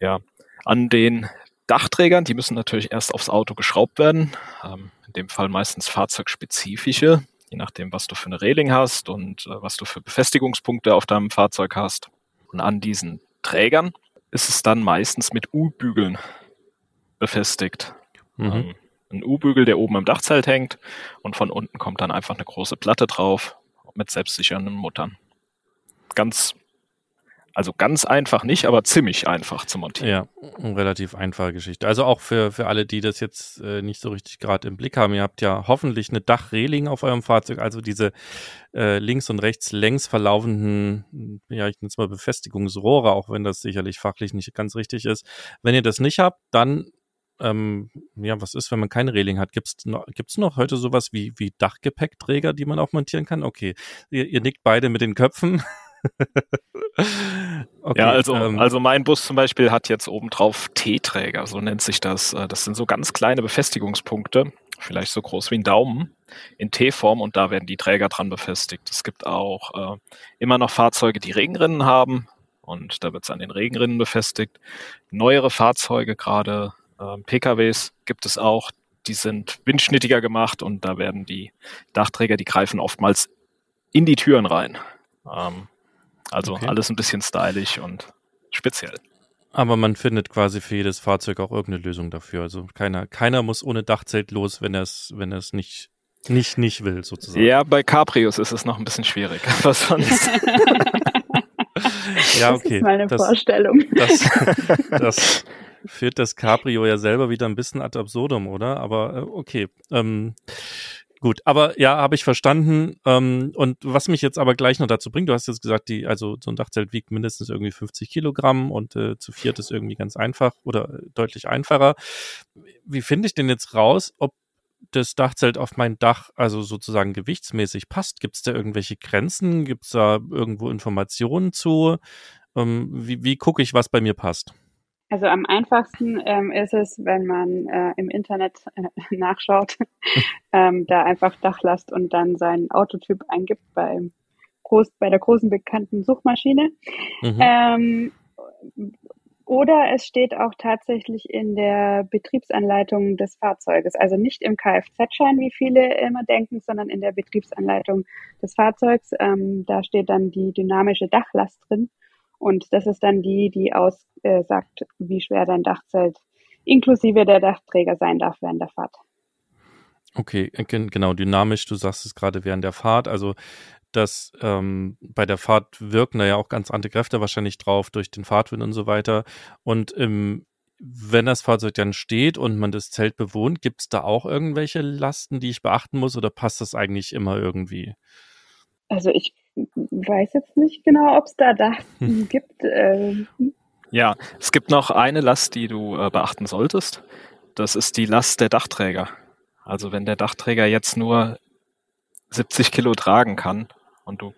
[SPEAKER 3] Ja, an den Dachträgern, die müssen natürlich erst aufs Auto geschraubt werden. Ähm, in dem Fall meistens fahrzeugspezifische, je nachdem, was du für eine Reling hast und äh, was du für Befestigungspunkte auf deinem Fahrzeug hast. Und an diesen Trägern ist es dann meistens mit U-Bügeln befestigt. Mhm. Ähm, ein U-Bügel, der oben im Dachzelt hängt und von unten kommt dann einfach eine große Platte drauf mit selbstsichernden Muttern. Ganz, also ganz einfach nicht, aber ziemlich einfach zu montieren.
[SPEAKER 1] Ja, eine relativ einfache Geschichte. Also auch für, für alle, die das jetzt äh, nicht so richtig gerade im Blick haben, ihr habt ja hoffentlich eine Dachreling auf eurem Fahrzeug, also diese äh, links und rechts längs verlaufenden, ja, ich nenne es mal Befestigungsrohre, auch wenn das sicherlich fachlich nicht ganz richtig ist. Wenn ihr das nicht habt, dann ähm, ja, was ist, wenn man keine Reling hat? Gibt es noch, gibt's noch heute sowas wie, wie Dachgepäckträger, die man auch montieren kann? Okay, ihr, ihr nickt beide mit den Köpfen.
[SPEAKER 3] okay, ja, also, ähm, also mein Bus zum Beispiel hat jetzt obendrauf T-Träger, so nennt sich das. Äh, das sind so ganz kleine Befestigungspunkte, vielleicht so groß wie ein Daumen, in T-Form und da werden die Träger dran befestigt. Es gibt auch äh, immer noch Fahrzeuge, die Regenrinnen haben und da wird es an den Regenrinnen befestigt. Neuere Fahrzeuge, gerade ähm, PKWs gibt es auch, die sind windschnittiger gemacht und da werden die Dachträger, die greifen oftmals in die Türen rein. Ähm, also okay. alles ein bisschen stylisch und speziell.
[SPEAKER 1] Aber man findet quasi für jedes Fahrzeug auch irgendeine Lösung dafür. Also keiner, keiner muss ohne Dachzelt los, wenn er es, wenn er es nicht, nicht, nicht will, sozusagen.
[SPEAKER 3] Ja, bei Cabrios ist es noch ein bisschen schwierig. Was sonst?
[SPEAKER 1] ja, okay. Das
[SPEAKER 2] ist meine das, Vorstellung.
[SPEAKER 1] Das, das, führt das Cabrio ja selber wieder ein bisschen ad absurdum, oder? Aber äh, okay. Ähm, gut, aber ja, habe ich verstanden. Ähm, und was mich jetzt aber gleich noch dazu bringt, du hast jetzt gesagt, die, also so ein Dachzelt wiegt mindestens irgendwie 50 Kilogramm und äh, zu viert ist irgendwie ganz einfach oder äh, deutlich einfacher. Wie finde ich denn jetzt raus, ob das Dachzelt auf mein Dach also sozusagen gewichtsmäßig passt? Gibt es da irgendwelche Grenzen? Gibt es da irgendwo Informationen zu? Ähm, wie wie gucke ich, was bei mir passt?
[SPEAKER 2] Also am einfachsten ähm, ist es, wenn man äh, im Internet äh, nachschaut, ähm, da einfach Dachlast und dann seinen Autotyp eingibt beim groß, bei der großen bekannten Suchmaschine. Mhm. Ähm, oder es steht auch tatsächlich in der Betriebsanleitung des Fahrzeuges. Also nicht im Kfz-Schein, wie viele immer denken, sondern in der Betriebsanleitung des Fahrzeugs. Ähm, da steht dann die dynamische Dachlast drin. Und das ist dann die, die aussagt, äh, wie schwer dein Dachzelt inklusive der Dachträger sein darf während der Fahrt.
[SPEAKER 1] Okay, äh, genau, dynamisch, du sagst es gerade während der Fahrt, also dass ähm, bei der Fahrt wirken da ja auch ganz andere Kräfte wahrscheinlich drauf durch den Fahrtwind und so weiter. Und ähm, wenn das Fahrzeug dann steht und man das Zelt bewohnt, gibt es da auch irgendwelche Lasten, die ich beachten muss oder passt das eigentlich immer irgendwie?
[SPEAKER 2] Also ich weiß jetzt nicht genau, ob es da Dachten hm. gibt. Ähm.
[SPEAKER 3] Ja, es gibt noch eine Last, die du äh, beachten solltest. Das ist die Last der Dachträger. Also wenn der Dachträger jetzt nur 70 Kilo tragen kann und du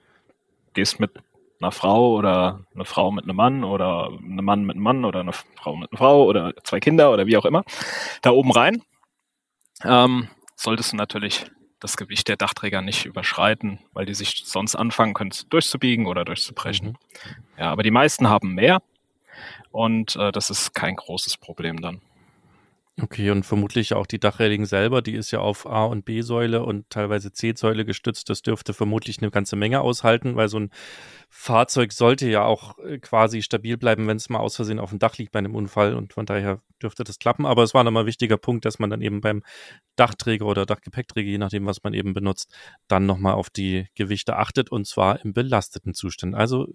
[SPEAKER 3] gehst mit einer Frau oder eine Frau mit einem Mann oder einem Mann mit einem Mann oder eine Frau mit einer Frau oder zwei Kinder oder wie auch immer da oben rein, ähm, solltest du natürlich das Gewicht der Dachträger nicht überschreiten, weil die sich sonst anfangen können durchzubiegen oder durchzubrechen. Mhm. Ja, aber die meisten haben mehr und äh, das ist kein großes Problem dann.
[SPEAKER 1] Okay, und vermutlich auch die Dachreling selber, die ist ja auf A- und B-Säule und teilweise C-Säule gestützt. Das dürfte vermutlich eine ganze Menge aushalten, weil so ein Fahrzeug sollte ja auch äh, quasi stabil bleiben, wenn es mal aus Versehen auf dem Dach liegt bei einem Unfall und von daher dürfte das klappen. Aber es war nochmal ein wichtiger Punkt, dass man dann eben beim Dachträger oder Dachgepäckträger, je nachdem, was man eben benutzt, dann nochmal auf die Gewichte achtet und zwar im belasteten Zustand. Also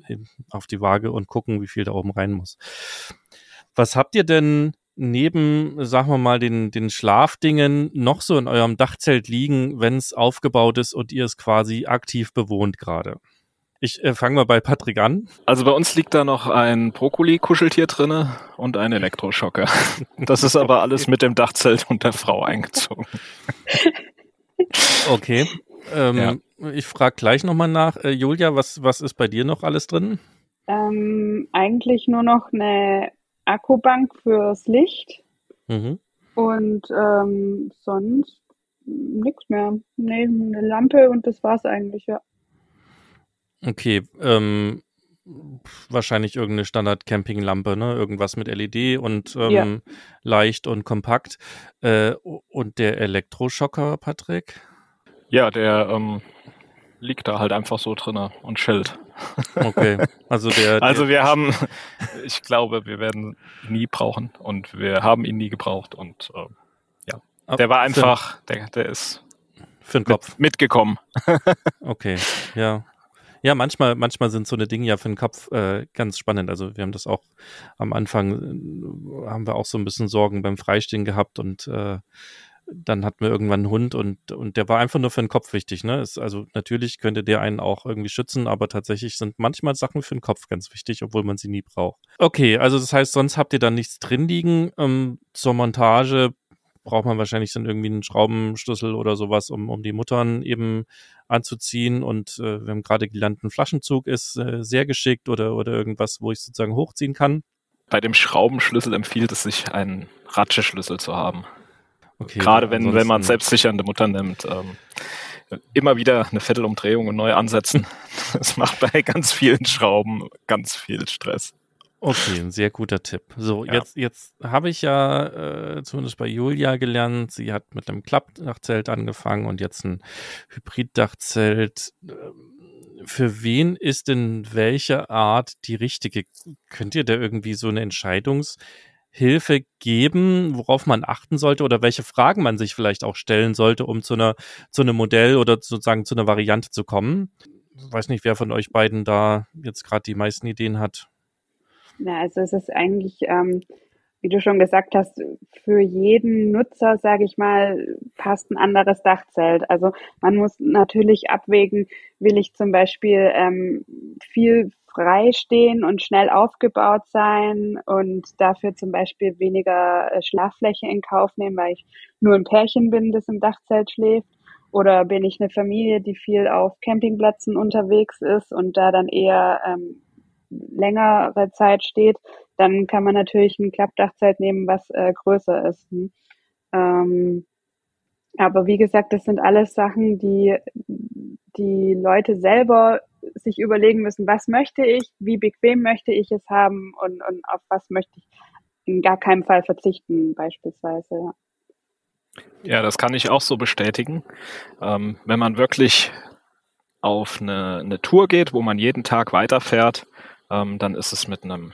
[SPEAKER 1] auf die Waage und gucken, wie viel da oben rein muss. Was habt ihr denn neben, sagen wir mal, den, den Schlafdingen noch so in eurem Dachzelt liegen, wenn es aufgebaut ist und ihr es quasi aktiv bewohnt gerade? Ich äh, fange mal bei Patrick an.
[SPEAKER 3] Also bei uns liegt da noch ein Brokkoli-Kuscheltier drinne und ein Elektroschocker. Das ist aber alles mit dem Dachzelt und der Frau eingezogen.
[SPEAKER 1] Okay. Ähm, ja. Ich frage gleich nochmal nach. Äh, Julia, was, was ist bei dir noch alles drin?
[SPEAKER 2] Ähm, eigentlich nur noch eine Akkubank fürs Licht. Mhm. Und ähm, sonst nichts mehr. Nee, eine Lampe und das war's eigentlich, ja.
[SPEAKER 1] Okay, ähm, wahrscheinlich irgendeine Standard-Camping-Lampe, ne? Irgendwas mit LED und ähm, ja. leicht und kompakt. Äh, und der Elektroschocker, Patrick?
[SPEAKER 3] Ja, der ähm, liegt da halt einfach so drinne und chillt.
[SPEAKER 1] Okay, also der,
[SPEAKER 3] Also wir haben, ich glaube, wir werden ihn nie brauchen und wir haben ihn nie gebraucht und äh, ja, der war einfach, der, der ist
[SPEAKER 1] für den Kopf
[SPEAKER 3] mit, mitgekommen.
[SPEAKER 1] okay, ja. Ja, manchmal, manchmal sind so eine Dinge ja für den Kopf äh, ganz spannend. Also wir haben das auch am Anfang, äh, haben wir auch so ein bisschen Sorgen beim Freistehen gehabt und äh, dann hatten wir irgendwann einen Hund und, und der war einfach nur für den Kopf wichtig. Ne? Ist, also natürlich könnte der einen auch irgendwie schützen, aber tatsächlich sind manchmal Sachen für den Kopf ganz wichtig, obwohl man sie nie braucht. Okay, also das heißt, sonst habt ihr dann nichts drin liegen. Ähm, zur Montage braucht man wahrscheinlich dann irgendwie einen Schraubenschlüssel oder sowas, um, um die Muttern eben anzuziehen. Und äh, wir haben gerade gelernt, ein Flaschenzug ist äh, sehr geschickt oder, oder irgendwas, wo ich sozusagen hochziehen kann.
[SPEAKER 3] Bei dem Schraubenschlüssel empfiehlt es sich, einen Ratscheschlüssel zu haben. Okay, Gerade wenn, wenn man selbstsichernde Mutter nimmt. Ähm, immer wieder eine Viertelumdrehung und neu ansetzen. Das macht bei ganz vielen Schrauben ganz viel Stress.
[SPEAKER 1] Okay, ein sehr guter Tipp. So, ja. jetzt, jetzt habe ich ja äh, zumindest bei Julia gelernt, sie hat mit einem Klappdachzelt angefangen und jetzt ein Hybriddachzelt. Ähm, für wen ist denn welche Art die richtige? Könnt ihr da irgendwie so eine Entscheidungs- Hilfe geben, worauf man achten sollte oder welche Fragen man sich vielleicht auch stellen sollte, um zu einer, zu einem Modell oder sozusagen zu einer Variante zu kommen? Ich weiß nicht, wer von euch beiden da jetzt gerade die meisten Ideen hat.
[SPEAKER 2] Na, also es ist eigentlich, ähm, wie du schon gesagt hast, für jeden Nutzer, sage ich mal, passt ein anderes Dachzelt. Also man muss natürlich abwägen, will ich zum Beispiel ähm, viel frei stehen und schnell aufgebaut sein und dafür zum Beispiel weniger äh, Schlaffläche in Kauf nehmen, weil ich nur ein Pärchen bin, das im Dachzelt schläft. Oder bin ich eine Familie, die viel auf Campingplätzen unterwegs ist und da dann eher ähm, längere Zeit steht, dann kann man natürlich ein Klappdachzelt nehmen, was äh, größer ist. Hm? Ähm, aber wie gesagt, das sind alles Sachen, die die Leute selber sich überlegen müssen, was möchte ich, wie bequem möchte ich es haben und, und auf was möchte ich in gar keinem Fall verzichten, beispielsweise. Ja.
[SPEAKER 3] Das kann ich auch so bestätigen. Ähm, wenn man wirklich auf eine, eine Tour geht, wo man jeden Tag weiterfährt, ähm, dann ist es mit einem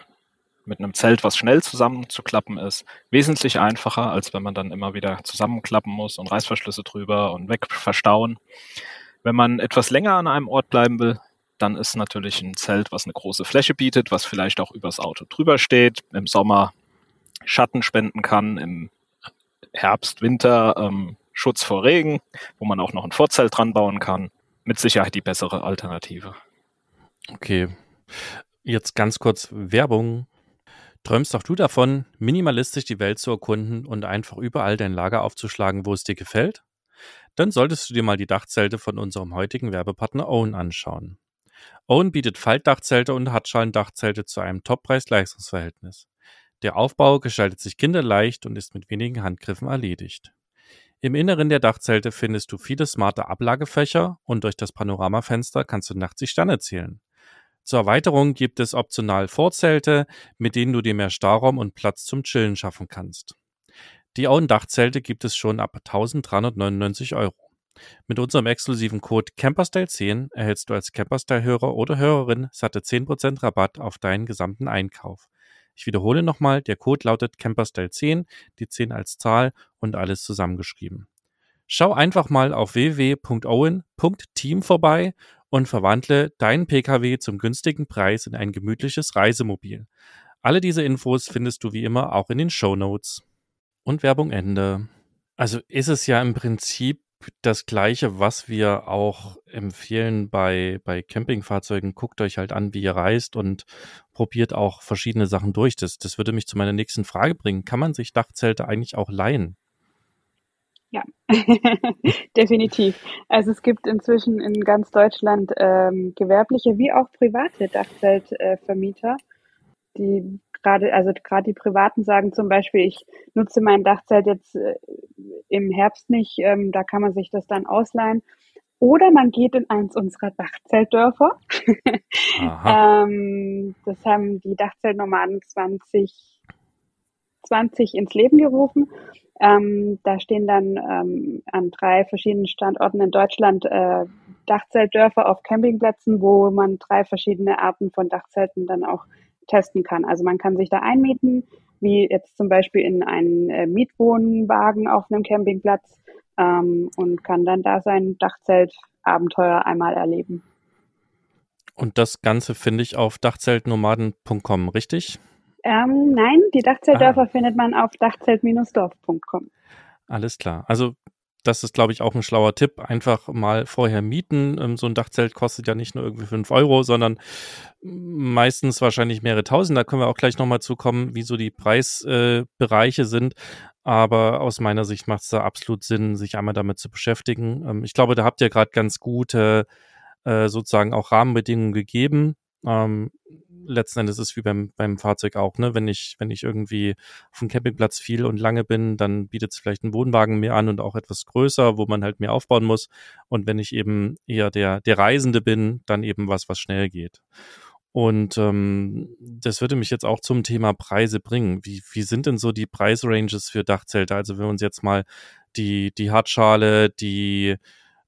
[SPEAKER 3] mit einem Zelt, was schnell zusammenzuklappen ist, wesentlich einfacher, als wenn man dann immer wieder zusammenklappen muss und Reißverschlüsse drüber und weg verstauen. Wenn man etwas länger an einem Ort bleiben will, dann ist natürlich ein Zelt, was eine große Fläche bietet, was vielleicht auch übers Auto drüber steht, im Sommer Schatten spenden kann, im Herbst, Winter ähm, Schutz vor Regen, wo man auch noch ein Vorzelt dran bauen kann. Mit Sicherheit die bessere Alternative.
[SPEAKER 1] Okay. Jetzt ganz kurz Werbung. Träumst auch du davon, minimalistisch die Welt zu erkunden und einfach überall dein Lager aufzuschlagen, wo es dir gefällt? Dann solltest du dir mal die Dachzelte von unserem heutigen Werbepartner Owen anschauen. Owen bietet Faltdachzelte und Hartschalendachzelte zu einem Top-Preis-Leistungsverhältnis. Der Aufbau gestaltet sich kinderleicht und ist mit wenigen Handgriffen erledigt. Im Inneren der Dachzelte findest du viele smarte Ablagefächer und durch das Panoramafenster kannst du nachts die Sterne zählen. Zur Erweiterung gibt es optional Vorzelte, mit denen du dir mehr Stauraum und Platz zum Chillen schaffen kannst. Die Owen-Dachzelte gibt es schon ab 1399 Euro. Mit unserem exklusiven Code Camperstyle10 erhältst du als Camperstyle-Hörer oder Hörerin satte 10% Rabatt auf deinen gesamten Einkauf. Ich wiederhole nochmal, der Code lautet Camperstyle10, die 10 als Zahl und alles zusammengeschrieben. Schau einfach mal auf www.owen.team vorbei und verwandle deinen Pkw zum günstigen Preis in ein gemütliches Reisemobil. Alle diese Infos findest du wie immer auch in den Show Notes. Und Werbung Ende. Also ist es ja im Prinzip das Gleiche, was wir auch empfehlen bei, bei Campingfahrzeugen. Guckt euch halt an, wie ihr reist und probiert auch verschiedene Sachen durch. Das, das würde mich zu meiner nächsten Frage bringen. Kann man sich Dachzelte eigentlich auch leihen?
[SPEAKER 2] Ja, definitiv. Also es gibt inzwischen in ganz Deutschland ähm, gewerbliche wie auch private Dachzeltvermieter, äh, die gerade, also gerade die Privaten sagen zum Beispiel, ich nutze mein Dachzelt jetzt äh, im Herbst nicht, ähm, da kann man sich das dann ausleihen. Oder man geht in eins unserer Dachzeltdörfer. ähm, das haben die Dachzeltnomaden 20, 20 ins Leben gerufen. Ähm, da stehen dann ähm, an drei verschiedenen Standorten in Deutschland äh, Dachzeltdörfer auf Campingplätzen, wo man drei verschiedene Arten von Dachzelten dann auch testen kann. Also man kann sich da einmieten, wie jetzt zum Beispiel in einen äh, Mietwohnwagen auf einem Campingplatz ähm, und kann dann da sein Dachzeltabenteuer einmal erleben.
[SPEAKER 1] Und das Ganze finde ich auf dachzeltnomaden.com, richtig?
[SPEAKER 2] Ähm, nein, die Dachzeltdörfer ah. findet man auf dachzelt-dorf.com.
[SPEAKER 1] Alles klar. Also das ist, glaube ich, auch ein schlauer Tipp. Einfach mal vorher mieten. Ähm, so ein Dachzelt kostet ja nicht nur irgendwie fünf Euro, sondern meistens wahrscheinlich mehrere tausend. Da können wir auch gleich nochmal zukommen, wie so die Preisbereiche äh, sind. Aber aus meiner Sicht macht es da absolut Sinn, sich einmal damit zu beschäftigen. Ähm, ich glaube, da habt ihr gerade ganz gute äh, sozusagen auch Rahmenbedingungen gegeben. Ähm, letzten Endes ist es wie beim, beim Fahrzeug auch, ne? Wenn ich, wenn ich irgendwie auf dem Campingplatz viel und lange bin, dann bietet es vielleicht einen Wohnwagen mehr an und auch etwas größer, wo man halt mehr aufbauen muss. Und wenn ich eben eher der, der Reisende bin, dann eben was, was schnell geht. Und ähm, das würde mich jetzt auch zum Thema Preise bringen. Wie, wie sind denn so die Preisranges für Dachzelte? Also wenn wir uns jetzt mal die, die Hartschale, die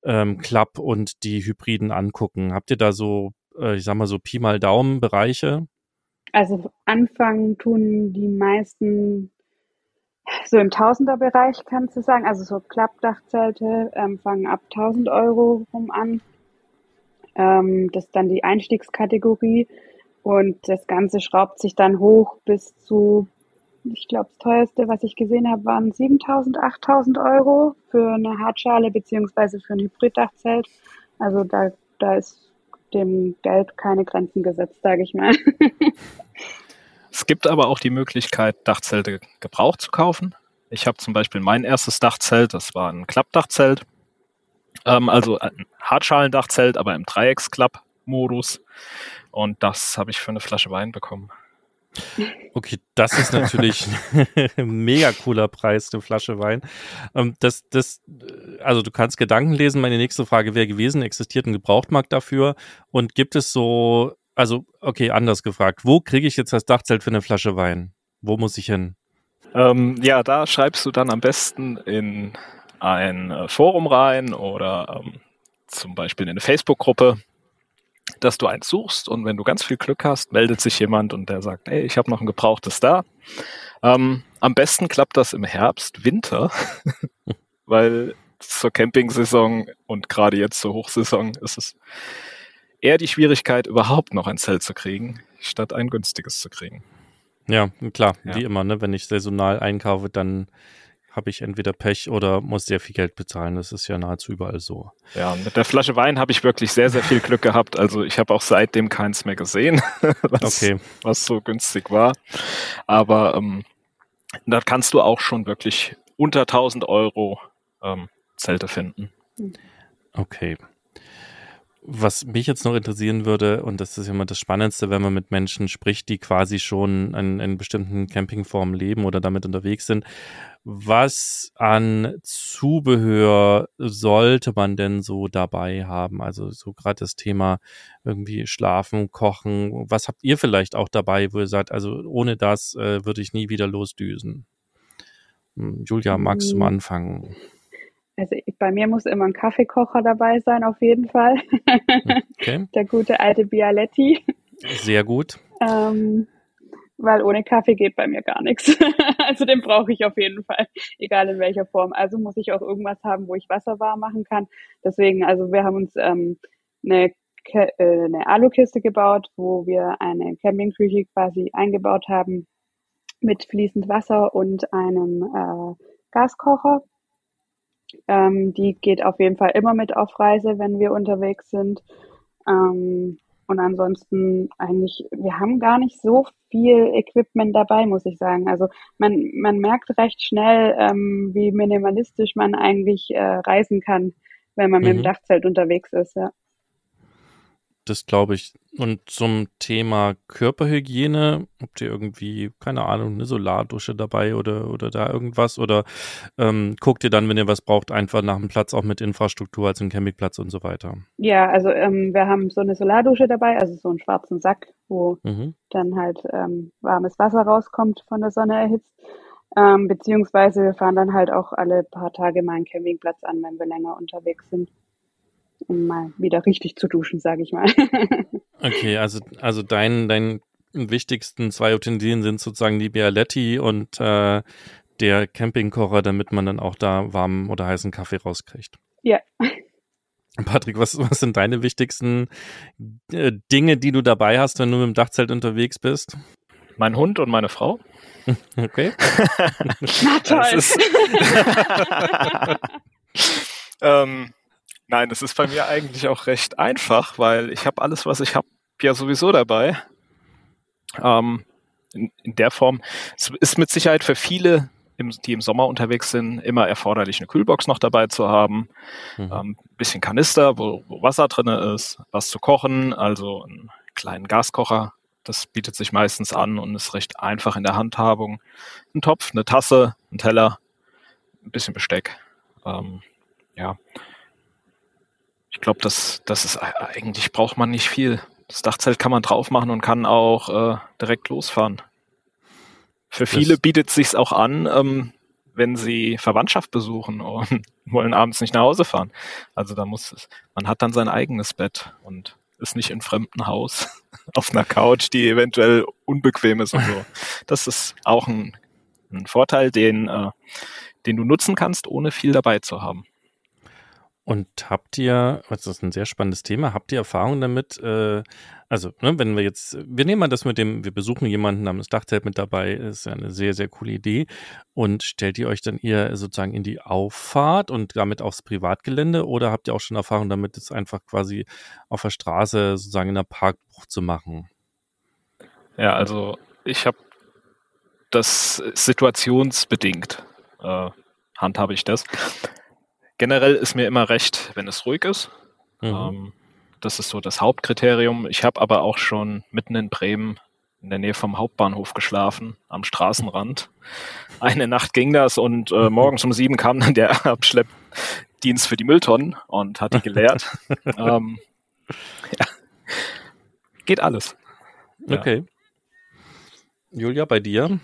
[SPEAKER 1] ähm, Klapp und die Hybriden angucken, habt ihr da so ich sag mal so Pi mal Daumen Bereiche?
[SPEAKER 2] Also anfangen tun die meisten so im Tausenderbereich, kannst du sagen. Also so Klappdachzelte ähm, fangen ab 1000 Euro rum an. Ähm, das ist dann die Einstiegskategorie. Und das Ganze schraubt sich dann hoch bis zu, ich glaube, das teuerste, was ich gesehen habe, waren 7000, 8000 Euro für eine Hartschale beziehungsweise für ein Hybriddachzelt. Also da, da ist dem Geld keine Grenzen gesetzt, sage ich mal.
[SPEAKER 3] es gibt aber auch die Möglichkeit, Dachzelte gebraucht zu kaufen. Ich habe zum Beispiel mein erstes Dachzelt, das war ein Klappdachzelt. Ähm, also ein Hartschalendachzelt, aber im Dreiecksklapp-Modus. Und das habe ich für eine Flasche Wein bekommen.
[SPEAKER 1] Okay, das ist natürlich ein mega cooler Preis, eine Flasche Wein. Ähm, das, das, also du kannst Gedanken lesen. Meine nächste Frage wäre gewesen, existiert ein Gebrauchtmarkt dafür? Und gibt es so, also, okay, anders gefragt, wo kriege ich jetzt das Dachzelt für eine Flasche Wein? Wo muss ich hin?
[SPEAKER 3] Ähm, ja, da schreibst du dann am besten in ein äh, Forum rein oder ähm, zum Beispiel in eine Facebook-Gruppe dass du eins suchst und wenn du ganz viel Glück hast, meldet sich jemand und der sagt, hey, ich habe noch ein gebrauchtes da. Ähm, am besten klappt das im Herbst, Winter, weil zur Campingsaison und gerade jetzt zur Hochsaison ist es eher die Schwierigkeit, überhaupt noch ein Zelt zu kriegen, statt ein günstiges zu kriegen.
[SPEAKER 1] Ja, klar, ja. wie immer, ne? Wenn ich saisonal einkaufe, dann habe ich entweder Pech oder muss sehr viel Geld bezahlen. Das ist ja nahezu überall so.
[SPEAKER 3] Ja, mit der Flasche Wein habe ich wirklich sehr, sehr viel Glück gehabt. Also ich habe auch seitdem keins mehr gesehen, was, okay. was so günstig war. Aber ähm, da kannst du auch schon wirklich unter 1000 Euro ähm, Zelte finden.
[SPEAKER 1] Okay. Was mich jetzt noch interessieren würde, und das ist immer das Spannendste, wenn man mit Menschen spricht, die quasi schon in, in bestimmten Campingformen leben oder damit unterwegs sind, was an Zubehör sollte man denn so dabei haben? Also so gerade das Thema irgendwie Schlafen, Kochen. Was habt ihr vielleicht auch dabei, wo ihr sagt, also ohne das äh, würde ich nie wieder losdüsen? Hm, Julia, magst du mal hm. anfangen?
[SPEAKER 2] Also bei mir muss immer ein Kaffeekocher dabei sein, auf jeden Fall. Okay. Der gute alte Bialetti.
[SPEAKER 1] Sehr gut.
[SPEAKER 2] Ähm, weil ohne Kaffee geht bei mir gar nichts. also den brauche ich auf jeden Fall, egal in welcher Form. Also muss ich auch irgendwas haben, wo ich Wasser warm machen kann. Deswegen, also wir haben uns ähm, eine, äh, eine Alukiste gebaut, wo wir eine Campingküche quasi eingebaut haben mit fließend Wasser und einem äh, Gaskocher. Ähm, die geht auf jeden Fall immer mit auf Reise, wenn wir unterwegs sind. Ähm, und ansonsten eigentlich, wir haben gar nicht so viel Equipment dabei, muss ich sagen. Also man, man merkt recht schnell, ähm, wie minimalistisch man eigentlich äh, reisen kann, wenn man mhm. mit dem mhm. Dachzelt unterwegs ist, ja
[SPEAKER 1] das glaube ich. Und zum Thema Körperhygiene, habt ihr irgendwie, keine Ahnung, eine Solardusche dabei oder, oder da irgendwas? Oder ähm, guckt ihr dann, wenn ihr was braucht, einfach nach dem Platz auch mit Infrastruktur, als ein Campingplatz und so weiter?
[SPEAKER 2] Ja, also ähm, wir haben so eine Solardusche dabei, also so einen schwarzen Sack, wo mhm. dann halt ähm, warmes Wasser rauskommt von der Sonne erhitzt. Ähm, beziehungsweise wir fahren dann halt auch alle paar Tage mal einen Campingplatz an, wenn wir länger unterwegs sind um mal wieder richtig zu duschen, sage ich mal.
[SPEAKER 1] okay, also, also dein, dein wichtigsten zwei Utensilien sind sozusagen die Bialetti und äh, der Campingkocher, damit man dann auch da warmen oder heißen Kaffee rauskriegt.
[SPEAKER 2] Ja.
[SPEAKER 1] Patrick, was, was sind deine wichtigsten äh, Dinge, die du dabei hast, wenn du mit dem Dachzelt unterwegs bist?
[SPEAKER 3] Mein Hund und meine Frau.
[SPEAKER 1] Okay.
[SPEAKER 2] Na toll.
[SPEAKER 3] ähm, Nein, es ist bei mir eigentlich auch recht einfach, weil ich habe alles, was ich habe, ja sowieso dabei. Ähm, in, in, der Form. Es ist mit Sicherheit für viele, im, die im Sommer unterwegs sind, immer erforderlich, eine Kühlbox noch dabei zu haben. Mhm. Ähm, bisschen Kanister, wo, wo Wasser drin ist, was zu kochen, also einen kleinen Gaskocher. Das bietet sich meistens an und ist recht einfach in der Handhabung. Ein Topf, eine Tasse, ein Teller, ein bisschen Besteck. Ähm, ja, ich glaube, das, das ist eigentlich braucht man nicht viel. Das Dachzelt kann man drauf machen und kann auch äh, direkt losfahren. Für viele das bietet es sich auch an, ähm, wenn sie Verwandtschaft besuchen und wollen abends nicht nach Hause fahren. Also da muss es, man hat dann sein eigenes Bett und ist nicht in fremden Haus auf einer Couch, die eventuell unbequem ist und so. Das ist auch ein, ein Vorteil, den, äh, den du nutzen kannst, ohne viel dabei zu haben.
[SPEAKER 1] Und habt ihr, das ist ein sehr spannendes Thema, habt ihr Erfahrung damit, äh, also ne, wenn wir jetzt, wir nehmen mal das mit dem, wir besuchen jemanden, haben das Dachzelt mit dabei, ist ja eine sehr, sehr coole Idee. Und stellt ihr euch dann eher sozusagen in die Auffahrt und damit aufs Privatgelände oder habt ihr auch schon Erfahrung damit, es einfach quasi auf der Straße sozusagen in der Parkbucht zu machen?
[SPEAKER 3] Ja, also ich habe das situationsbedingt, äh, handhabe ich das. Generell ist mir immer recht, wenn es ruhig ist. Mhm. Ähm, das ist so das Hauptkriterium. Ich habe aber auch schon mitten in Bremen in der Nähe vom Hauptbahnhof geschlafen, am Straßenrand. Eine Nacht ging das und äh, morgens um sieben kam dann der Abschleppdienst für die Mülltonnen und hat die geleert. ähm, ja. Geht alles.
[SPEAKER 1] Okay. Julia, bei dir?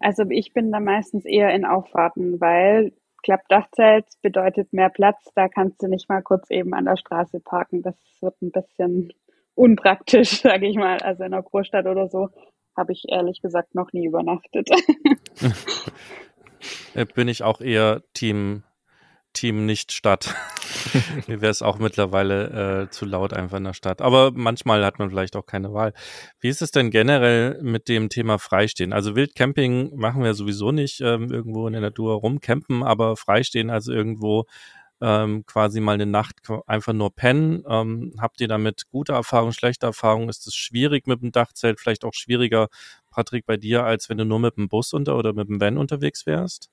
[SPEAKER 2] Also ich bin da meistens eher in Auffahrten, weil Klappdachzelt bedeutet mehr Platz. Da kannst du nicht mal kurz eben an der Straße parken. Das wird ein bisschen unpraktisch, sage ich mal. Also in einer Großstadt oder so habe ich ehrlich gesagt noch nie übernachtet.
[SPEAKER 1] Bin ich auch eher Team Team nicht Stadt. Mir wäre es auch mittlerweile äh, zu laut einfach in der Stadt. Aber manchmal hat man vielleicht auch keine Wahl. Wie ist es denn generell mit dem Thema Freistehen? Also Wildcamping machen wir sowieso nicht ähm, irgendwo in der Natur rumcampen, aber Freistehen, also irgendwo ähm, quasi mal eine Nacht einfach nur pennen. Ähm, habt ihr damit gute Erfahrungen, schlechte Erfahrungen? Ist es schwierig mit dem Dachzelt? Vielleicht auch schwieriger, Patrick, bei dir, als wenn du nur mit dem Bus unter oder mit dem Van unterwegs wärst?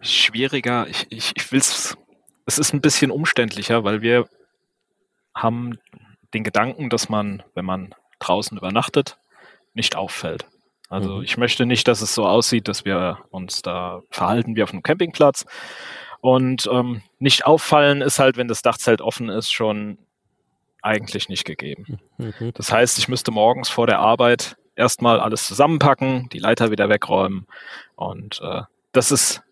[SPEAKER 3] Schwieriger. Ich, ich, ich will es, es ist ein bisschen umständlicher, weil wir haben den Gedanken, dass man, wenn man draußen übernachtet, nicht auffällt. Also mhm. ich möchte nicht, dass es so aussieht, dass wir uns da verhalten wie auf einem Campingplatz. Und ähm, nicht auffallen ist halt, wenn das Dachzelt offen ist, schon eigentlich nicht gegeben. Mhm. Das heißt, ich müsste morgens vor der Arbeit erstmal alles zusammenpacken, die Leiter wieder wegräumen. Und äh, das ist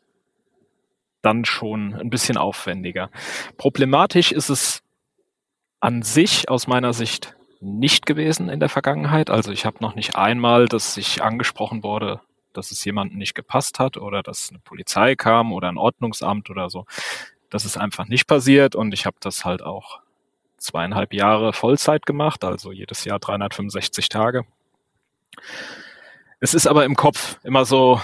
[SPEAKER 3] dann schon ein bisschen aufwendiger. Problematisch ist es an sich aus meiner Sicht nicht gewesen in der Vergangenheit. Also ich habe noch nicht einmal, dass ich angesprochen wurde, dass es jemandem nicht gepasst hat oder dass eine Polizei kam oder ein Ordnungsamt oder so. Das ist einfach nicht passiert und ich habe das halt auch zweieinhalb Jahre Vollzeit gemacht, also jedes Jahr 365 Tage. Es ist aber im Kopf immer so,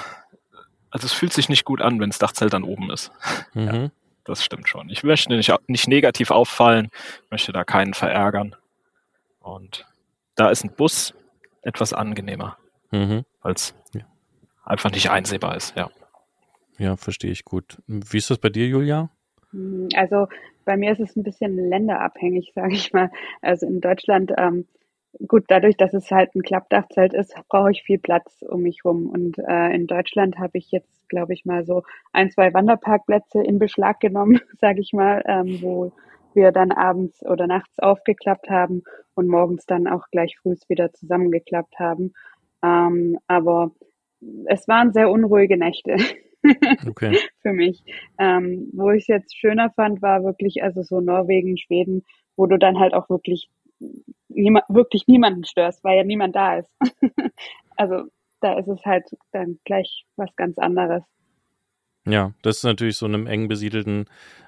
[SPEAKER 3] also es fühlt sich nicht gut an, wenn das Dachzelt dann oben ist. Mhm. Ja, das stimmt schon. Ich möchte nicht, nicht negativ auffallen, möchte da keinen verärgern. Und da ist ein Bus etwas angenehmer, mhm. weil es ja. einfach nicht einsehbar ist, ja.
[SPEAKER 1] Ja, verstehe ich gut. Wie ist das bei dir, Julia?
[SPEAKER 2] Also bei mir ist es ein bisschen länderabhängig, sage ich mal. Also in Deutschland, ähm, gut, dadurch, dass es halt ein Klappdachzelt ist, brauche ich viel Platz um mich rum. Und äh, in Deutschland habe ich jetzt, glaube ich, mal so ein, zwei Wanderparkplätze in Beschlag genommen, sage ich mal, ähm, wo wir dann abends oder nachts aufgeklappt haben und morgens dann auch gleich früh wieder zusammengeklappt haben. Ähm, aber es waren sehr unruhige Nächte. Okay. für mich. Ähm, wo ich es jetzt schöner fand, war wirklich also so Norwegen, Schweden, wo du dann halt auch wirklich niemand, wirklich niemanden störst, weil ja niemand da ist. also da ist es halt dann gleich was ganz anderes.
[SPEAKER 1] Ja, das ist natürlich so in einem eng besiedelten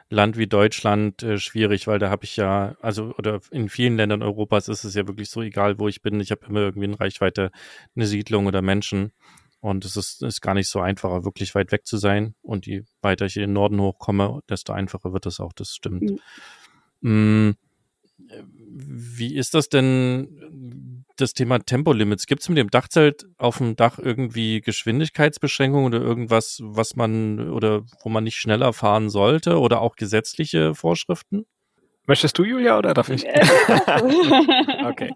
[SPEAKER 1] Land wie Deutschland äh, schwierig, weil da habe ich ja, also oder in vielen Ländern Europas ist es ja wirklich so, egal wo ich bin, ich habe immer irgendwie in Reichweite eine Siedlung oder Menschen. Und es ist, ist gar nicht so einfacher, wirklich weit weg zu sein. Und je weiter ich in den Norden hochkomme, desto einfacher wird es auch, das stimmt. Mhm. Mm, wie ist das denn, das Thema Tempolimits? Gibt es mit dem Dachzelt auf dem Dach irgendwie Geschwindigkeitsbeschränkungen oder irgendwas, was man oder wo man nicht schneller fahren sollte oder auch gesetzliche Vorschriften?
[SPEAKER 3] Möchtest du, Julia, oder darf ich? okay.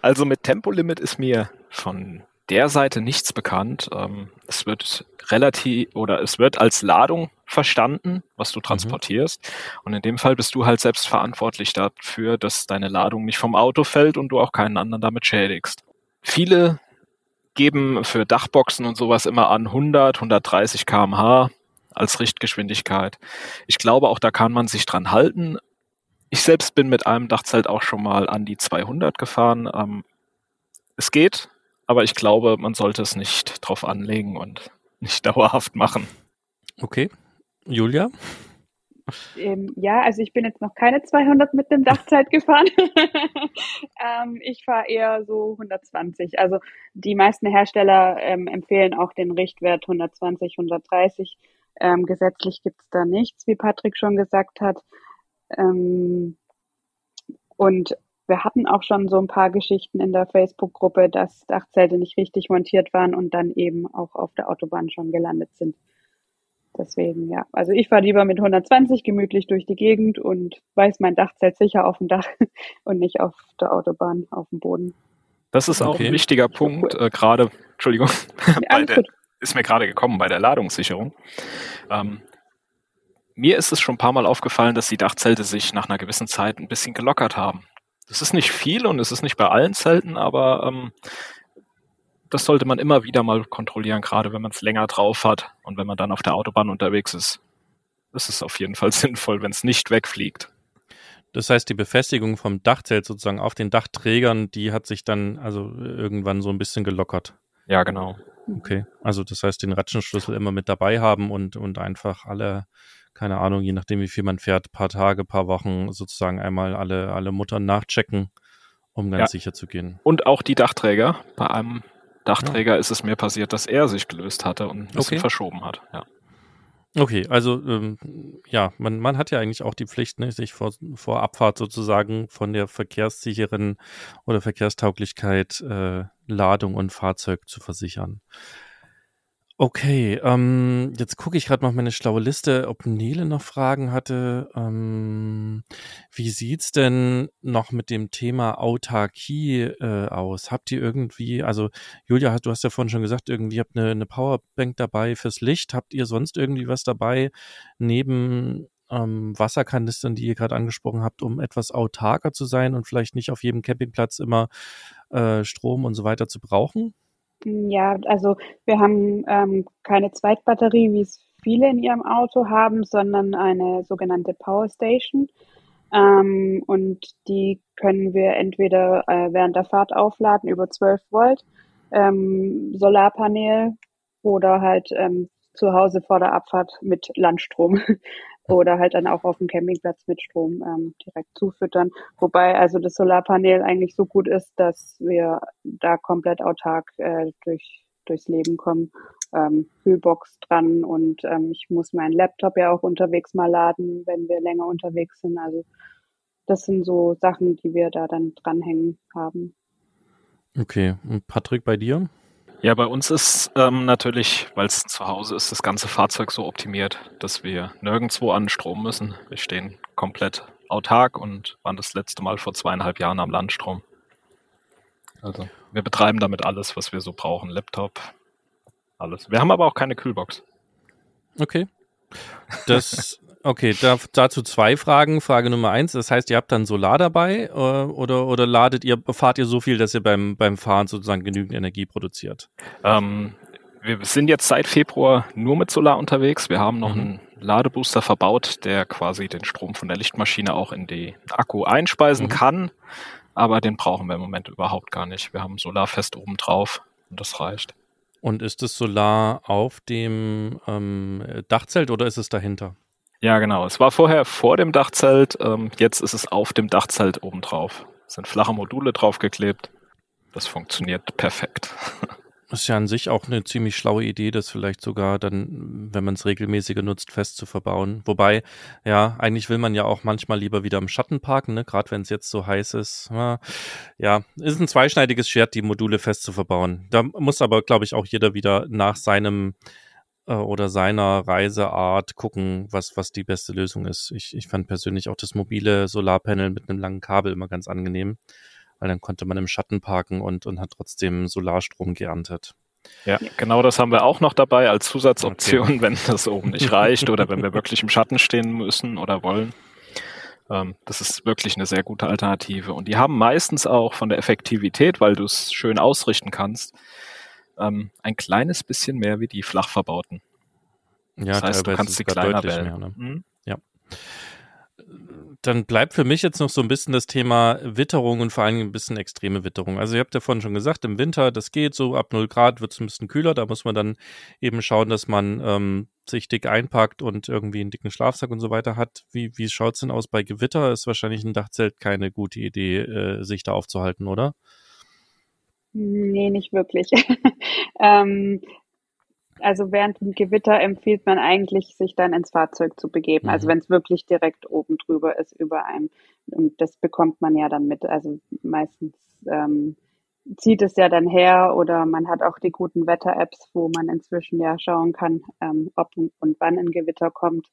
[SPEAKER 3] Also mit Tempolimit ist mir von der Seite nichts bekannt. Ähm, es wird relativ oder es wird als Ladung verstanden, was du mhm. transportierst. Mhm. Und in dem Fall bist du halt selbst verantwortlich dafür, dass deine Ladung nicht vom Auto fällt und du auch keinen anderen damit schädigst. Viele geben für Dachboxen und sowas immer an 100, 130 kmh als Richtgeschwindigkeit. Ich glaube, auch da kann man sich dran halten. Ich selbst bin mit einem Dachzelt auch schon mal an die 200 gefahren. Ähm, es geht, aber ich glaube, man sollte es nicht drauf anlegen und nicht dauerhaft machen.
[SPEAKER 1] Okay. Julia?
[SPEAKER 2] Ähm, ja, also ich bin jetzt noch keine 200 mit dem Dachzeit gefahren. ähm, ich fahre eher so 120. Also die meisten Hersteller ähm, empfehlen auch den Richtwert 120, 130. Ähm, gesetzlich gibt es da nichts, wie Patrick schon gesagt hat. Ähm, und wir hatten auch schon so ein paar Geschichten in der Facebook-Gruppe, dass Dachzelte nicht richtig montiert waren und dann eben auch auf der Autobahn schon gelandet sind. Deswegen, ja. Also ich fahre lieber mit 120 gemütlich durch die Gegend und weiß mein Dachzelt sicher auf dem Dach und nicht auf der Autobahn, auf dem Boden.
[SPEAKER 3] Das ist auch okay. ein wichtiger Punkt, cool. äh, gerade, Entschuldigung, ja, der, ist mir gerade gekommen bei der Ladungssicherung. Ähm, mir ist es schon ein paar Mal aufgefallen, dass die Dachzelte sich nach einer gewissen Zeit ein bisschen gelockert haben. Das ist nicht viel und es ist nicht bei allen Zelten, aber ähm, das sollte man immer wieder mal kontrollieren, gerade wenn man es länger drauf hat und wenn man dann auf der Autobahn unterwegs ist. Das ist auf jeden Fall sinnvoll, wenn es nicht wegfliegt.
[SPEAKER 1] Das heißt, die Befestigung vom Dachzelt sozusagen auf den Dachträgern, die hat sich dann also irgendwann so ein bisschen gelockert.
[SPEAKER 3] Ja, genau.
[SPEAKER 1] Okay, also das heißt, den Ratschenschlüssel immer mit dabei haben und, und einfach alle keine Ahnung, je nachdem, wie viel man fährt, paar Tage, paar Wochen sozusagen einmal alle, alle Muttern nachchecken, um ganz ja. sicher zu gehen.
[SPEAKER 3] Und auch die Dachträger. Bei einem Dachträger ja. ist es mir passiert, dass er sich gelöst hatte und ein bisschen okay. verschoben hat. Ja.
[SPEAKER 1] Okay, also ähm, ja, man, man hat ja eigentlich auch die Pflicht, ne, sich vor, vor Abfahrt sozusagen von der verkehrssicheren oder Verkehrstauglichkeit äh, Ladung und Fahrzeug zu versichern. Okay, ähm, jetzt gucke ich gerade mal meine schlaue Liste, ob Nele noch Fragen hatte. Ähm, wie sieht's denn noch mit dem Thema Autarkie äh, aus? Habt ihr irgendwie, also Julia, du hast ja vorhin schon gesagt, irgendwie habt eine, eine Powerbank dabei fürs Licht. Habt ihr sonst irgendwie was dabei neben ähm, Wasserkanistern, die ihr gerade angesprochen habt, um etwas autarker zu sein und vielleicht nicht auf jedem Campingplatz immer äh, Strom und so weiter zu brauchen?
[SPEAKER 2] Ja, also wir haben ähm, keine Zweitbatterie, wie es viele in ihrem Auto haben, sondern eine sogenannte Power Station. Ähm, und die können wir entweder äh, während der Fahrt aufladen über 12 Volt, ähm, Solarpanel oder halt ähm, zu Hause vor der Abfahrt mit Landstrom oder halt dann auch auf dem Campingplatz mit Strom ähm, direkt zufüttern. Wobei also das Solarpanel eigentlich so gut ist, dass wir da komplett autark äh, durch, durchs Leben kommen. Ähm, Kühlbox dran und ähm, ich muss meinen Laptop ja auch unterwegs mal laden, wenn wir länger unterwegs sind. Also das sind so Sachen, die wir da dann dranhängen haben.
[SPEAKER 1] Okay, und Patrick, bei dir?
[SPEAKER 3] Ja, bei uns ist ähm, natürlich, weil es zu Hause ist, das ganze Fahrzeug so optimiert, dass wir nirgendwo an Strom müssen. Wir stehen komplett autark und waren das letzte Mal vor zweieinhalb Jahren am Landstrom. Also wir betreiben damit alles, was wir so brauchen. Laptop, alles. Wir haben aber auch keine Kühlbox.
[SPEAKER 1] Okay. Das Okay, da, dazu zwei Fragen. Frage Nummer eins, das heißt, ihr habt dann Solar dabei äh, oder, oder ladet ihr, fahrt ihr so viel, dass ihr beim, beim Fahren sozusagen genügend Energie produziert?
[SPEAKER 3] Ähm, wir sind jetzt seit Februar nur mit Solar unterwegs. Wir haben noch mhm. einen Ladebooster verbaut, der quasi den Strom von der Lichtmaschine auch in die Akku einspeisen mhm. kann. Aber den brauchen wir im Moment überhaupt gar nicht. Wir haben Solar fest oben drauf und das reicht.
[SPEAKER 1] Und ist das Solar auf dem ähm, Dachzelt oder ist es dahinter?
[SPEAKER 3] Ja, genau. Es war vorher vor dem Dachzelt, ähm, jetzt ist es auf dem Dachzelt obendrauf. Es sind flache Module draufgeklebt. Das funktioniert perfekt.
[SPEAKER 1] Ist ja an sich auch eine ziemlich schlaue Idee, das vielleicht sogar dann, wenn man es regelmäßiger nutzt, fest zu verbauen. Wobei, ja, eigentlich will man ja auch manchmal lieber wieder im Schatten parken, ne? gerade wenn es jetzt so heiß ist. Ja, ist ein zweischneidiges Schwert, die Module fest zu verbauen. Da muss aber, glaube ich, auch jeder wieder nach seinem äh, oder seiner Reiseart gucken, was, was die beste Lösung ist. Ich, ich fand persönlich auch das mobile Solarpanel mit einem langen Kabel immer ganz angenehm, weil dann konnte man im Schatten parken und, und hat trotzdem Solarstrom geerntet.
[SPEAKER 3] Ja, genau das haben wir auch noch dabei als Zusatzoption, okay. wenn das oben nicht reicht oder wenn wir wirklich im Schatten stehen müssen oder wollen. Ähm, das ist wirklich eine sehr gute Alternative. Und die haben meistens auch von der Effektivität, weil du es schön ausrichten kannst, ähm, ein kleines bisschen mehr wie die flach verbauten.
[SPEAKER 1] Ja, das heißt, du kannst sie kleiner wählen. Mehr, ne? mhm. Ja. Dann bleibt für mich jetzt noch so ein bisschen das Thema Witterung und vor allem ein bisschen extreme Witterung. Also ihr habt ja vorhin schon gesagt, im Winter, das geht so, ab 0 Grad wird es ein bisschen kühler, da muss man dann eben schauen, dass man ähm, sich dick einpackt und irgendwie einen dicken Schlafsack und so weiter hat. Wie, wie schaut es denn aus bei Gewitter? Ist wahrscheinlich ein Dachzelt keine gute Idee, äh, sich da aufzuhalten, oder?
[SPEAKER 2] Nee, nicht wirklich. ähm, also während dem Gewitter empfiehlt man eigentlich, sich dann ins Fahrzeug zu begeben. Also mhm. Also wenn es wirklich direkt oben drüber ist über einem. Und das bekommt man ja dann mit. Also meistens ähm, zieht es ja dann her oder man hat auch die guten Wetter-Apps, wo man inzwischen ja schauen kann, ähm, ob und wann ein Gewitter kommt.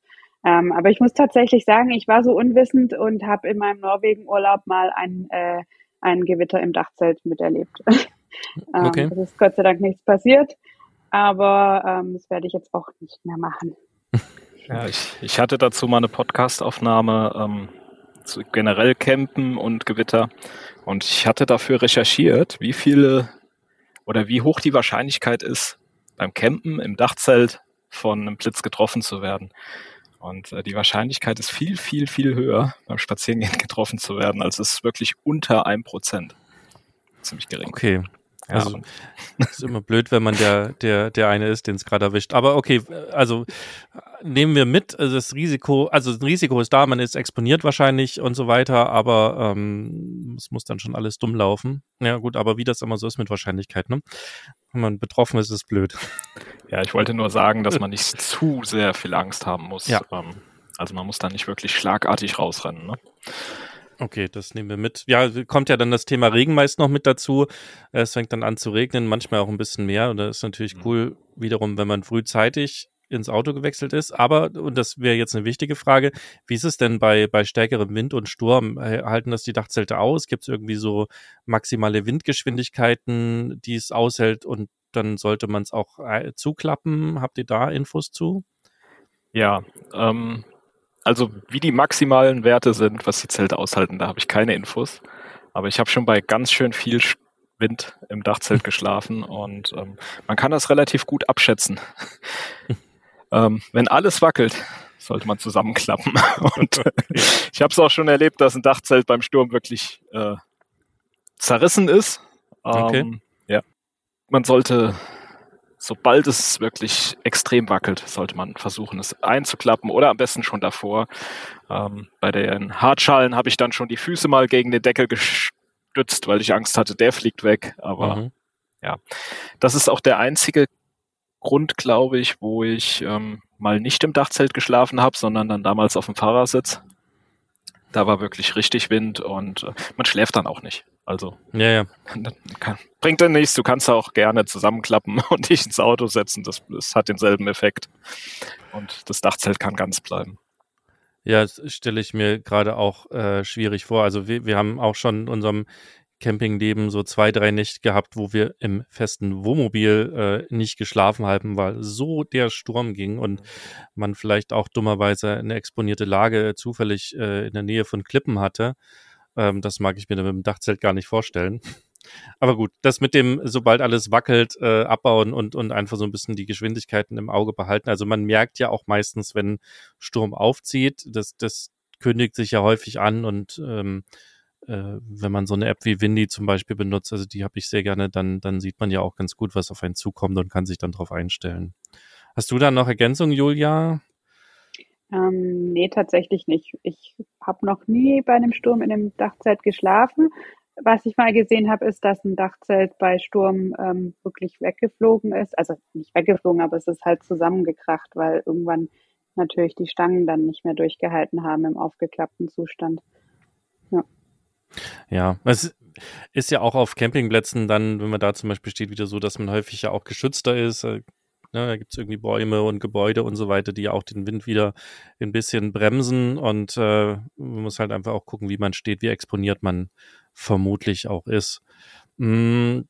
[SPEAKER 2] Ähm, aber ich muss tatsächlich sagen, ich war so unwissend und habe in meinem Norwegen-Urlaub mal ein äh, ein Gewitter im Dachzelt miterlebt. Ähm, okay. ähm, es ist Gott sei Dank nichts passiert, aber ähm, das werde ich jetzt auch nicht mehr machen.
[SPEAKER 3] Ja, ich, ich hatte dazu mal eine Podcastaufnahme ähm, zu generell Campen und Gewitter und ich hatte dafür recherchiert, wie viele oder wie hoch die Wahrscheinlichkeit ist, beim Campen im Dachzelt von einem Blitz getroffen zu werden. Und äh, die Wahrscheinlichkeit ist viel, viel, viel höher, beim Spazierengehen getroffen zu werden, als es wirklich unter einem Prozent. Ziemlich gering.
[SPEAKER 1] Okay. Also ist immer blöd, wenn man der, der, der eine ist, den es gerade erwischt. Aber okay, also nehmen wir mit, also das Risiko, also das Risiko ist da, man ist exponiert wahrscheinlich und so weiter, aber ähm, es muss dann schon alles dumm laufen. Ja gut, aber wie das immer so ist mit Wahrscheinlichkeit, ne? Wenn man betroffen ist, ist es blöd.
[SPEAKER 3] Ja, ich wollte nur sagen, dass man nicht zu sehr viel Angst haben muss. Ja. Ähm, also man muss da nicht wirklich schlagartig rausrennen, ne?
[SPEAKER 1] Okay, das nehmen wir mit. Ja, kommt ja dann das Thema Regen meist noch mit dazu. Es fängt dann an zu regnen, manchmal auch ein bisschen mehr. Und das ist natürlich mhm. cool, wiederum, wenn man frühzeitig ins Auto gewechselt ist. Aber, und das wäre jetzt eine wichtige Frage, wie ist es denn bei, bei stärkerem Wind und Sturm? Halten das die Dachzelte aus? Gibt es irgendwie so maximale Windgeschwindigkeiten, die es aushält und dann sollte man es auch äh, zuklappen? Habt ihr da Infos zu?
[SPEAKER 3] Ja, ähm, also wie die maximalen Werte sind, was die Zelte aushalten, da habe ich keine Infos. Aber ich habe schon bei ganz schön viel Wind im Dachzelt geschlafen und ähm, man kann das relativ gut abschätzen. Ähm, wenn alles wackelt, sollte man zusammenklappen. Und äh, ich habe es auch schon erlebt, dass ein Dachzelt beim Sturm wirklich äh, zerrissen ist. Ähm, okay. Ja. Man sollte, sobald es wirklich extrem wackelt, sollte man versuchen, es einzuklappen oder am besten schon davor. Ähm, bei den Hartschalen habe ich dann schon die Füße mal gegen den Deckel gestützt, weil ich Angst hatte, der fliegt weg. Aber mhm. ja, das ist auch der einzige Grund, glaube ich, wo ich ähm, mal nicht im Dachzelt geschlafen habe, sondern dann damals auf dem Fahrersitz. Da war wirklich richtig Wind und äh, man schläft dann auch nicht. Also
[SPEAKER 1] ja, ja.
[SPEAKER 3] Kann, bringt dann nichts. Du kannst auch gerne zusammenklappen und dich ins Auto setzen. Das, das hat denselben Effekt. Und das Dachzelt kann ganz bleiben.
[SPEAKER 1] Ja, das stelle ich mir gerade auch äh, schwierig vor. Also wir, wir haben auch schon in unserem Campingleben so zwei, drei Nächte gehabt, wo wir im festen Wohnmobil äh, nicht geschlafen haben, weil so der Sturm ging und man vielleicht auch dummerweise eine exponierte Lage zufällig äh, in der Nähe von Klippen hatte. Ähm, das mag ich mir mit dem Dachzelt gar nicht vorstellen. Aber gut, das mit dem, sobald alles wackelt, äh, abbauen und, und einfach so ein bisschen die Geschwindigkeiten im Auge behalten. Also man merkt ja auch meistens, wenn Sturm aufzieht, das, das kündigt sich ja häufig an und ähm, äh, wenn man so eine App wie Windy zum Beispiel benutzt, also die habe ich sehr gerne, dann, dann sieht man ja auch ganz gut, was auf einen zukommt und kann sich dann darauf einstellen. Hast du da noch Ergänzungen, Julia?
[SPEAKER 2] Ähm, nee, tatsächlich nicht. Ich habe noch nie bei einem Sturm in einem Dachzelt geschlafen. Was ich mal gesehen habe, ist, dass ein Dachzelt bei Sturm ähm, wirklich weggeflogen ist. Also nicht weggeflogen, aber es ist halt zusammengekracht, weil irgendwann natürlich die Stangen dann nicht mehr durchgehalten haben im aufgeklappten Zustand.
[SPEAKER 1] Ja. Ja, es ist ja auch auf Campingplätzen dann, wenn man da zum Beispiel steht, wieder so, dass man häufig ja auch geschützter ist. Äh, ne, da gibt es irgendwie Bäume und Gebäude und so weiter, die ja auch den Wind wieder ein bisschen bremsen und äh, man muss halt einfach auch gucken, wie man steht, wie exponiert man vermutlich auch ist. Hm,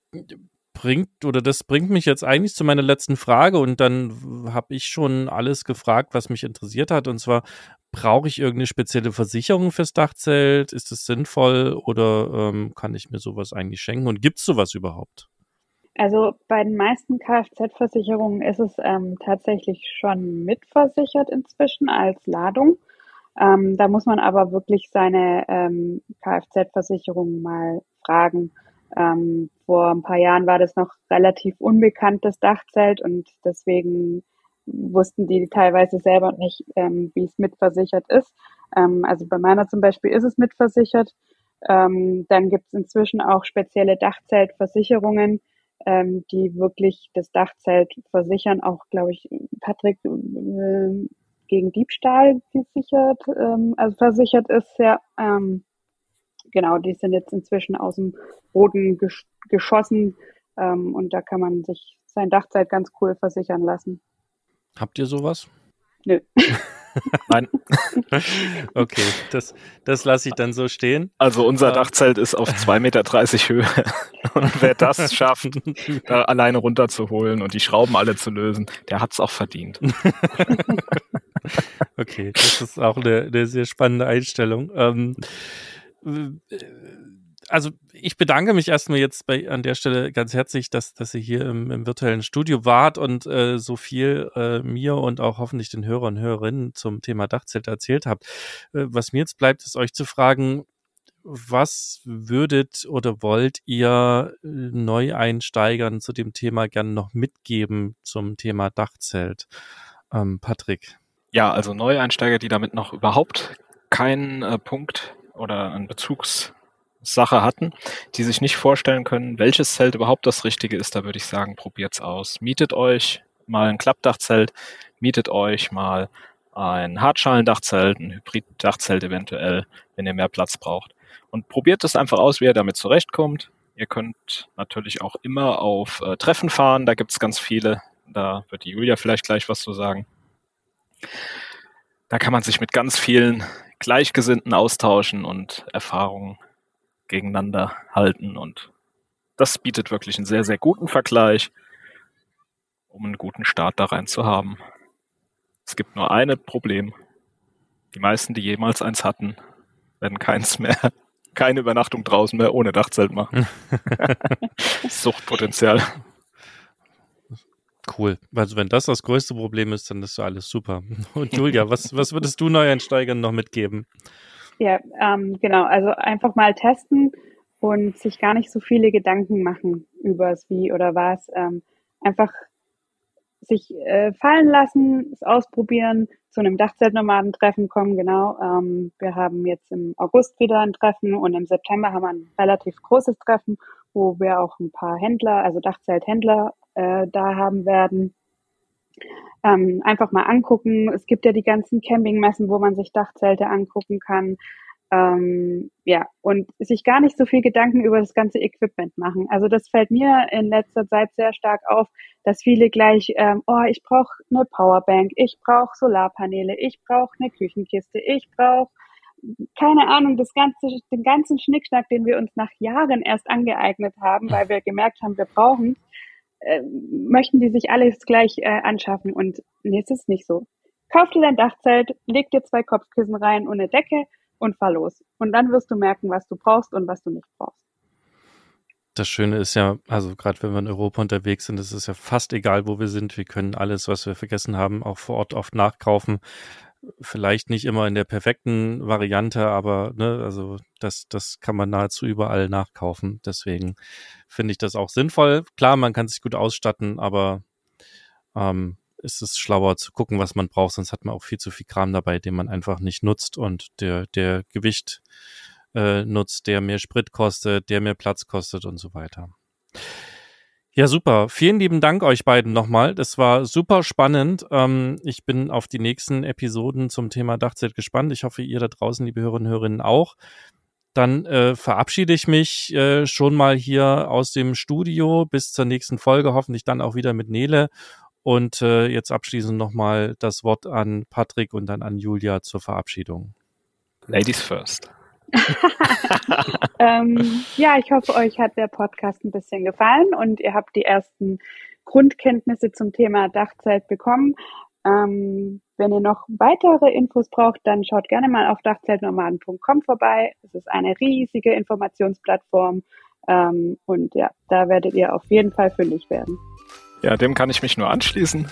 [SPEAKER 1] bringt oder das bringt mich jetzt eigentlich zu meiner letzten Frage und dann habe ich schon alles gefragt, was mich interessiert hat und zwar brauche ich irgendeine spezielle Versicherung fürs Dachzelt? Ist es sinnvoll oder ähm, kann ich mir sowas eigentlich schenken und gibt es sowas überhaupt?
[SPEAKER 2] Also bei den meisten Kfz-Versicherungen ist es ähm, tatsächlich schon mitversichert inzwischen als Ladung. Ähm, da muss man aber wirklich seine ähm, Kfz-Versicherung mal fragen. Ähm, vor ein paar Jahren war das noch relativ unbekanntes Dachzelt und deswegen wussten die teilweise selber nicht, ähm, wie es mitversichert ist. Ähm, also bei meiner zum Beispiel ist es mitversichert. Ähm, dann gibt es inzwischen auch spezielle Dachzeltversicherungen, ähm, die wirklich das Dachzelt versichern, auch glaube ich, Patrick, äh, gegen Diebstahl gesichert, ähm, also versichert ist, ja. Ähm, genau, die sind jetzt inzwischen aus dem Boden gesch geschossen ähm, und da kann man sich sein Dachzeit ganz cool versichern lassen.
[SPEAKER 1] Habt ihr sowas?
[SPEAKER 2] Nö.
[SPEAKER 3] Nein.
[SPEAKER 1] okay, das, das lasse ich dann so stehen.
[SPEAKER 3] Also unser ähm. Dachzelt ist auf 2,30 Meter Höhe. Und wer das schafft, da alleine runterzuholen und die Schrauben alle zu lösen, der hat es auch verdient.
[SPEAKER 1] okay, das ist auch eine, eine sehr spannende Einstellung. Ähm, also ich bedanke mich erstmal jetzt bei an der Stelle ganz herzlich, dass, dass ihr hier im, im virtuellen Studio wart und äh, so viel äh, mir und auch hoffentlich den Hörern und Hörerinnen zum Thema Dachzelt erzählt habt. Äh, was mir jetzt bleibt, ist euch zu fragen, was würdet oder wollt ihr äh, Neueinsteigern zu dem Thema gerne noch mitgeben zum Thema Dachzelt? Ähm, Patrick.
[SPEAKER 3] Ja, also Neueinsteiger, die damit noch überhaupt keinen äh, Punkt oder einen Bezugs Sache hatten, die sich nicht vorstellen können, welches Zelt überhaupt das Richtige ist, da würde ich sagen, probiert's aus. Mietet euch mal ein Klappdachzelt, mietet euch mal ein Hartschalendachzelt, ein Hybriddachzelt eventuell, wenn ihr mehr Platz braucht. Und probiert es einfach aus, wie ihr damit zurechtkommt. Ihr könnt natürlich auch immer auf äh, Treffen fahren, da gibt's ganz viele. Da wird die Julia vielleicht gleich was zu sagen. Da kann man sich mit ganz vielen Gleichgesinnten austauschen und Erfahrungen gegeneinander halten. Und das bietet wirklich einen sehr, sehr guten Vergleich, um einen guten Start da rein zu haben. Es gibt nur ein Problem. Die meisten, die jemals eins hatten, werden keins mehr, keine Übernachtung draußen mehr ohne Dachzelt machen. Suchtpotenzial.
[SPEAKER 1] Cool. Also wenn das das größte Problem ist, dann ist so alles super. Und Julia, was, was würdest du Neueinsteigern noch mitgeben?
[SPEAKER 2] Ja, ähm, genau. Also einfach mal testen und sich gar nicht so viele Gedanken machen über das Wie oder was. Ähm, einfach sich äh, fallen lassen, es ausprobieren, zu einem Dachzeltnomadentreffen kommen, genau. Ähm, wir haben jetzt im August wieder ein Treffen und im September haben wir ein relativ großes Treffen, wo wir auch ein paar Händler, also Dachzelthändler äh, da haben werden. Ähm, einfach mal angucken. Es gibt ja die ganzen Campingmessen, wo man sich Dachzelte angucken kann. Ähm, ja, und sich gar nicht so viel Gedanken über das ganze Equipment machen. Also das fällt mir in letzter Zeit sehr stark auf, dass viele gleich, ähm, oh, ich brauche eine Powerbank, ich brauche Solarpaneele, ich brauche eine Küchenkiste, ich brauche keine Ahnung, das ganze, den ganzen Schnickschnack, den wir uns nach Jahren erst angeeignet haben, weil wir gemerkt haben, wir brauchen, äh, möchten die sich alles gleich äh, anschaffen. Und nee, es ist nicht so. Kauf dir dein Dachzelt, leg dir zwei Kopfkissen rein und eine Decke und fahr los. Und dann wirst du merken, was du brauchst und was du nicht brauchst.
[SPEAKER 1] Das Schöne ist ja, also gerade wenn wir in Europa unterwegs sind, ist es ja fast egal, wo wir sind. Wir können alles, was wir vergessen haben, auch vor Ort oft nachkaufen. Vielleicht nicht immer in der perfekten Variante, aber ne, also das, das kann man nahezu überall nachkaufen. Deswegen finde ich das auch sinnvoll. Klar, man kann sich gut ausstatten, aber ähm, ist es schlauer zu gucken, was man braucht, sonst hat man auch viel zu viel Kram dabei, den man einfach nicht nutzt und der, der Gewicht äh, nutzt, der mehr Sprit kostet, der mehr Platz kostet und so weiter. Ja, super. Vielen lieben Dank euch beiden nochmal. Das war super spannend. Ähm, ich bin auf die nächsten Episoden zum Thema Dachzelt gespannt. Ich hoffe, ihr da draußen, liebe Hörerinnen und Hörerinnen, auch. Dann äh, verabschiede ich mich äh, schon mal hier aus dem Studio bis zur nächsten Folge, hoffentlich dann auch wieder mit Nele. Und äh, jetzt abschließend nochmal das Wort an Patrick und dann an Julia zur Verabschiedung.
[SPEAKER 3] Ladies first.
[SPEAKER 2] ähm, ja, ich hoffe, euch hat der Podcast ein bisschen gefallen und ihr habt die ersten Grundkenntnisse zum Thema Dachzelt bekommen. Ähm, wenn ihr noch weitere Infos braucht, dann schaut gerne mal auf dachzeltnomaden.com vorbei. Es ist eine riesige Informationsplattform ähm, und ja, da werdet ihr auf jeden Fall fündig werden.
[SPEAKER 3] Ja, dem kann ich mich nur anschließen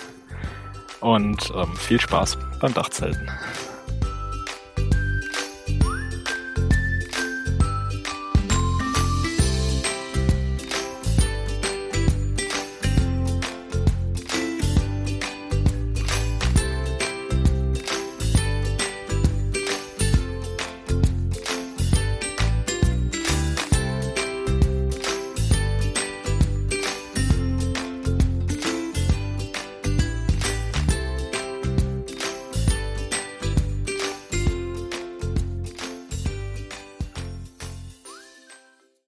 [SPEAKER 3] und ähm, viel Spaß beim Dachzelten.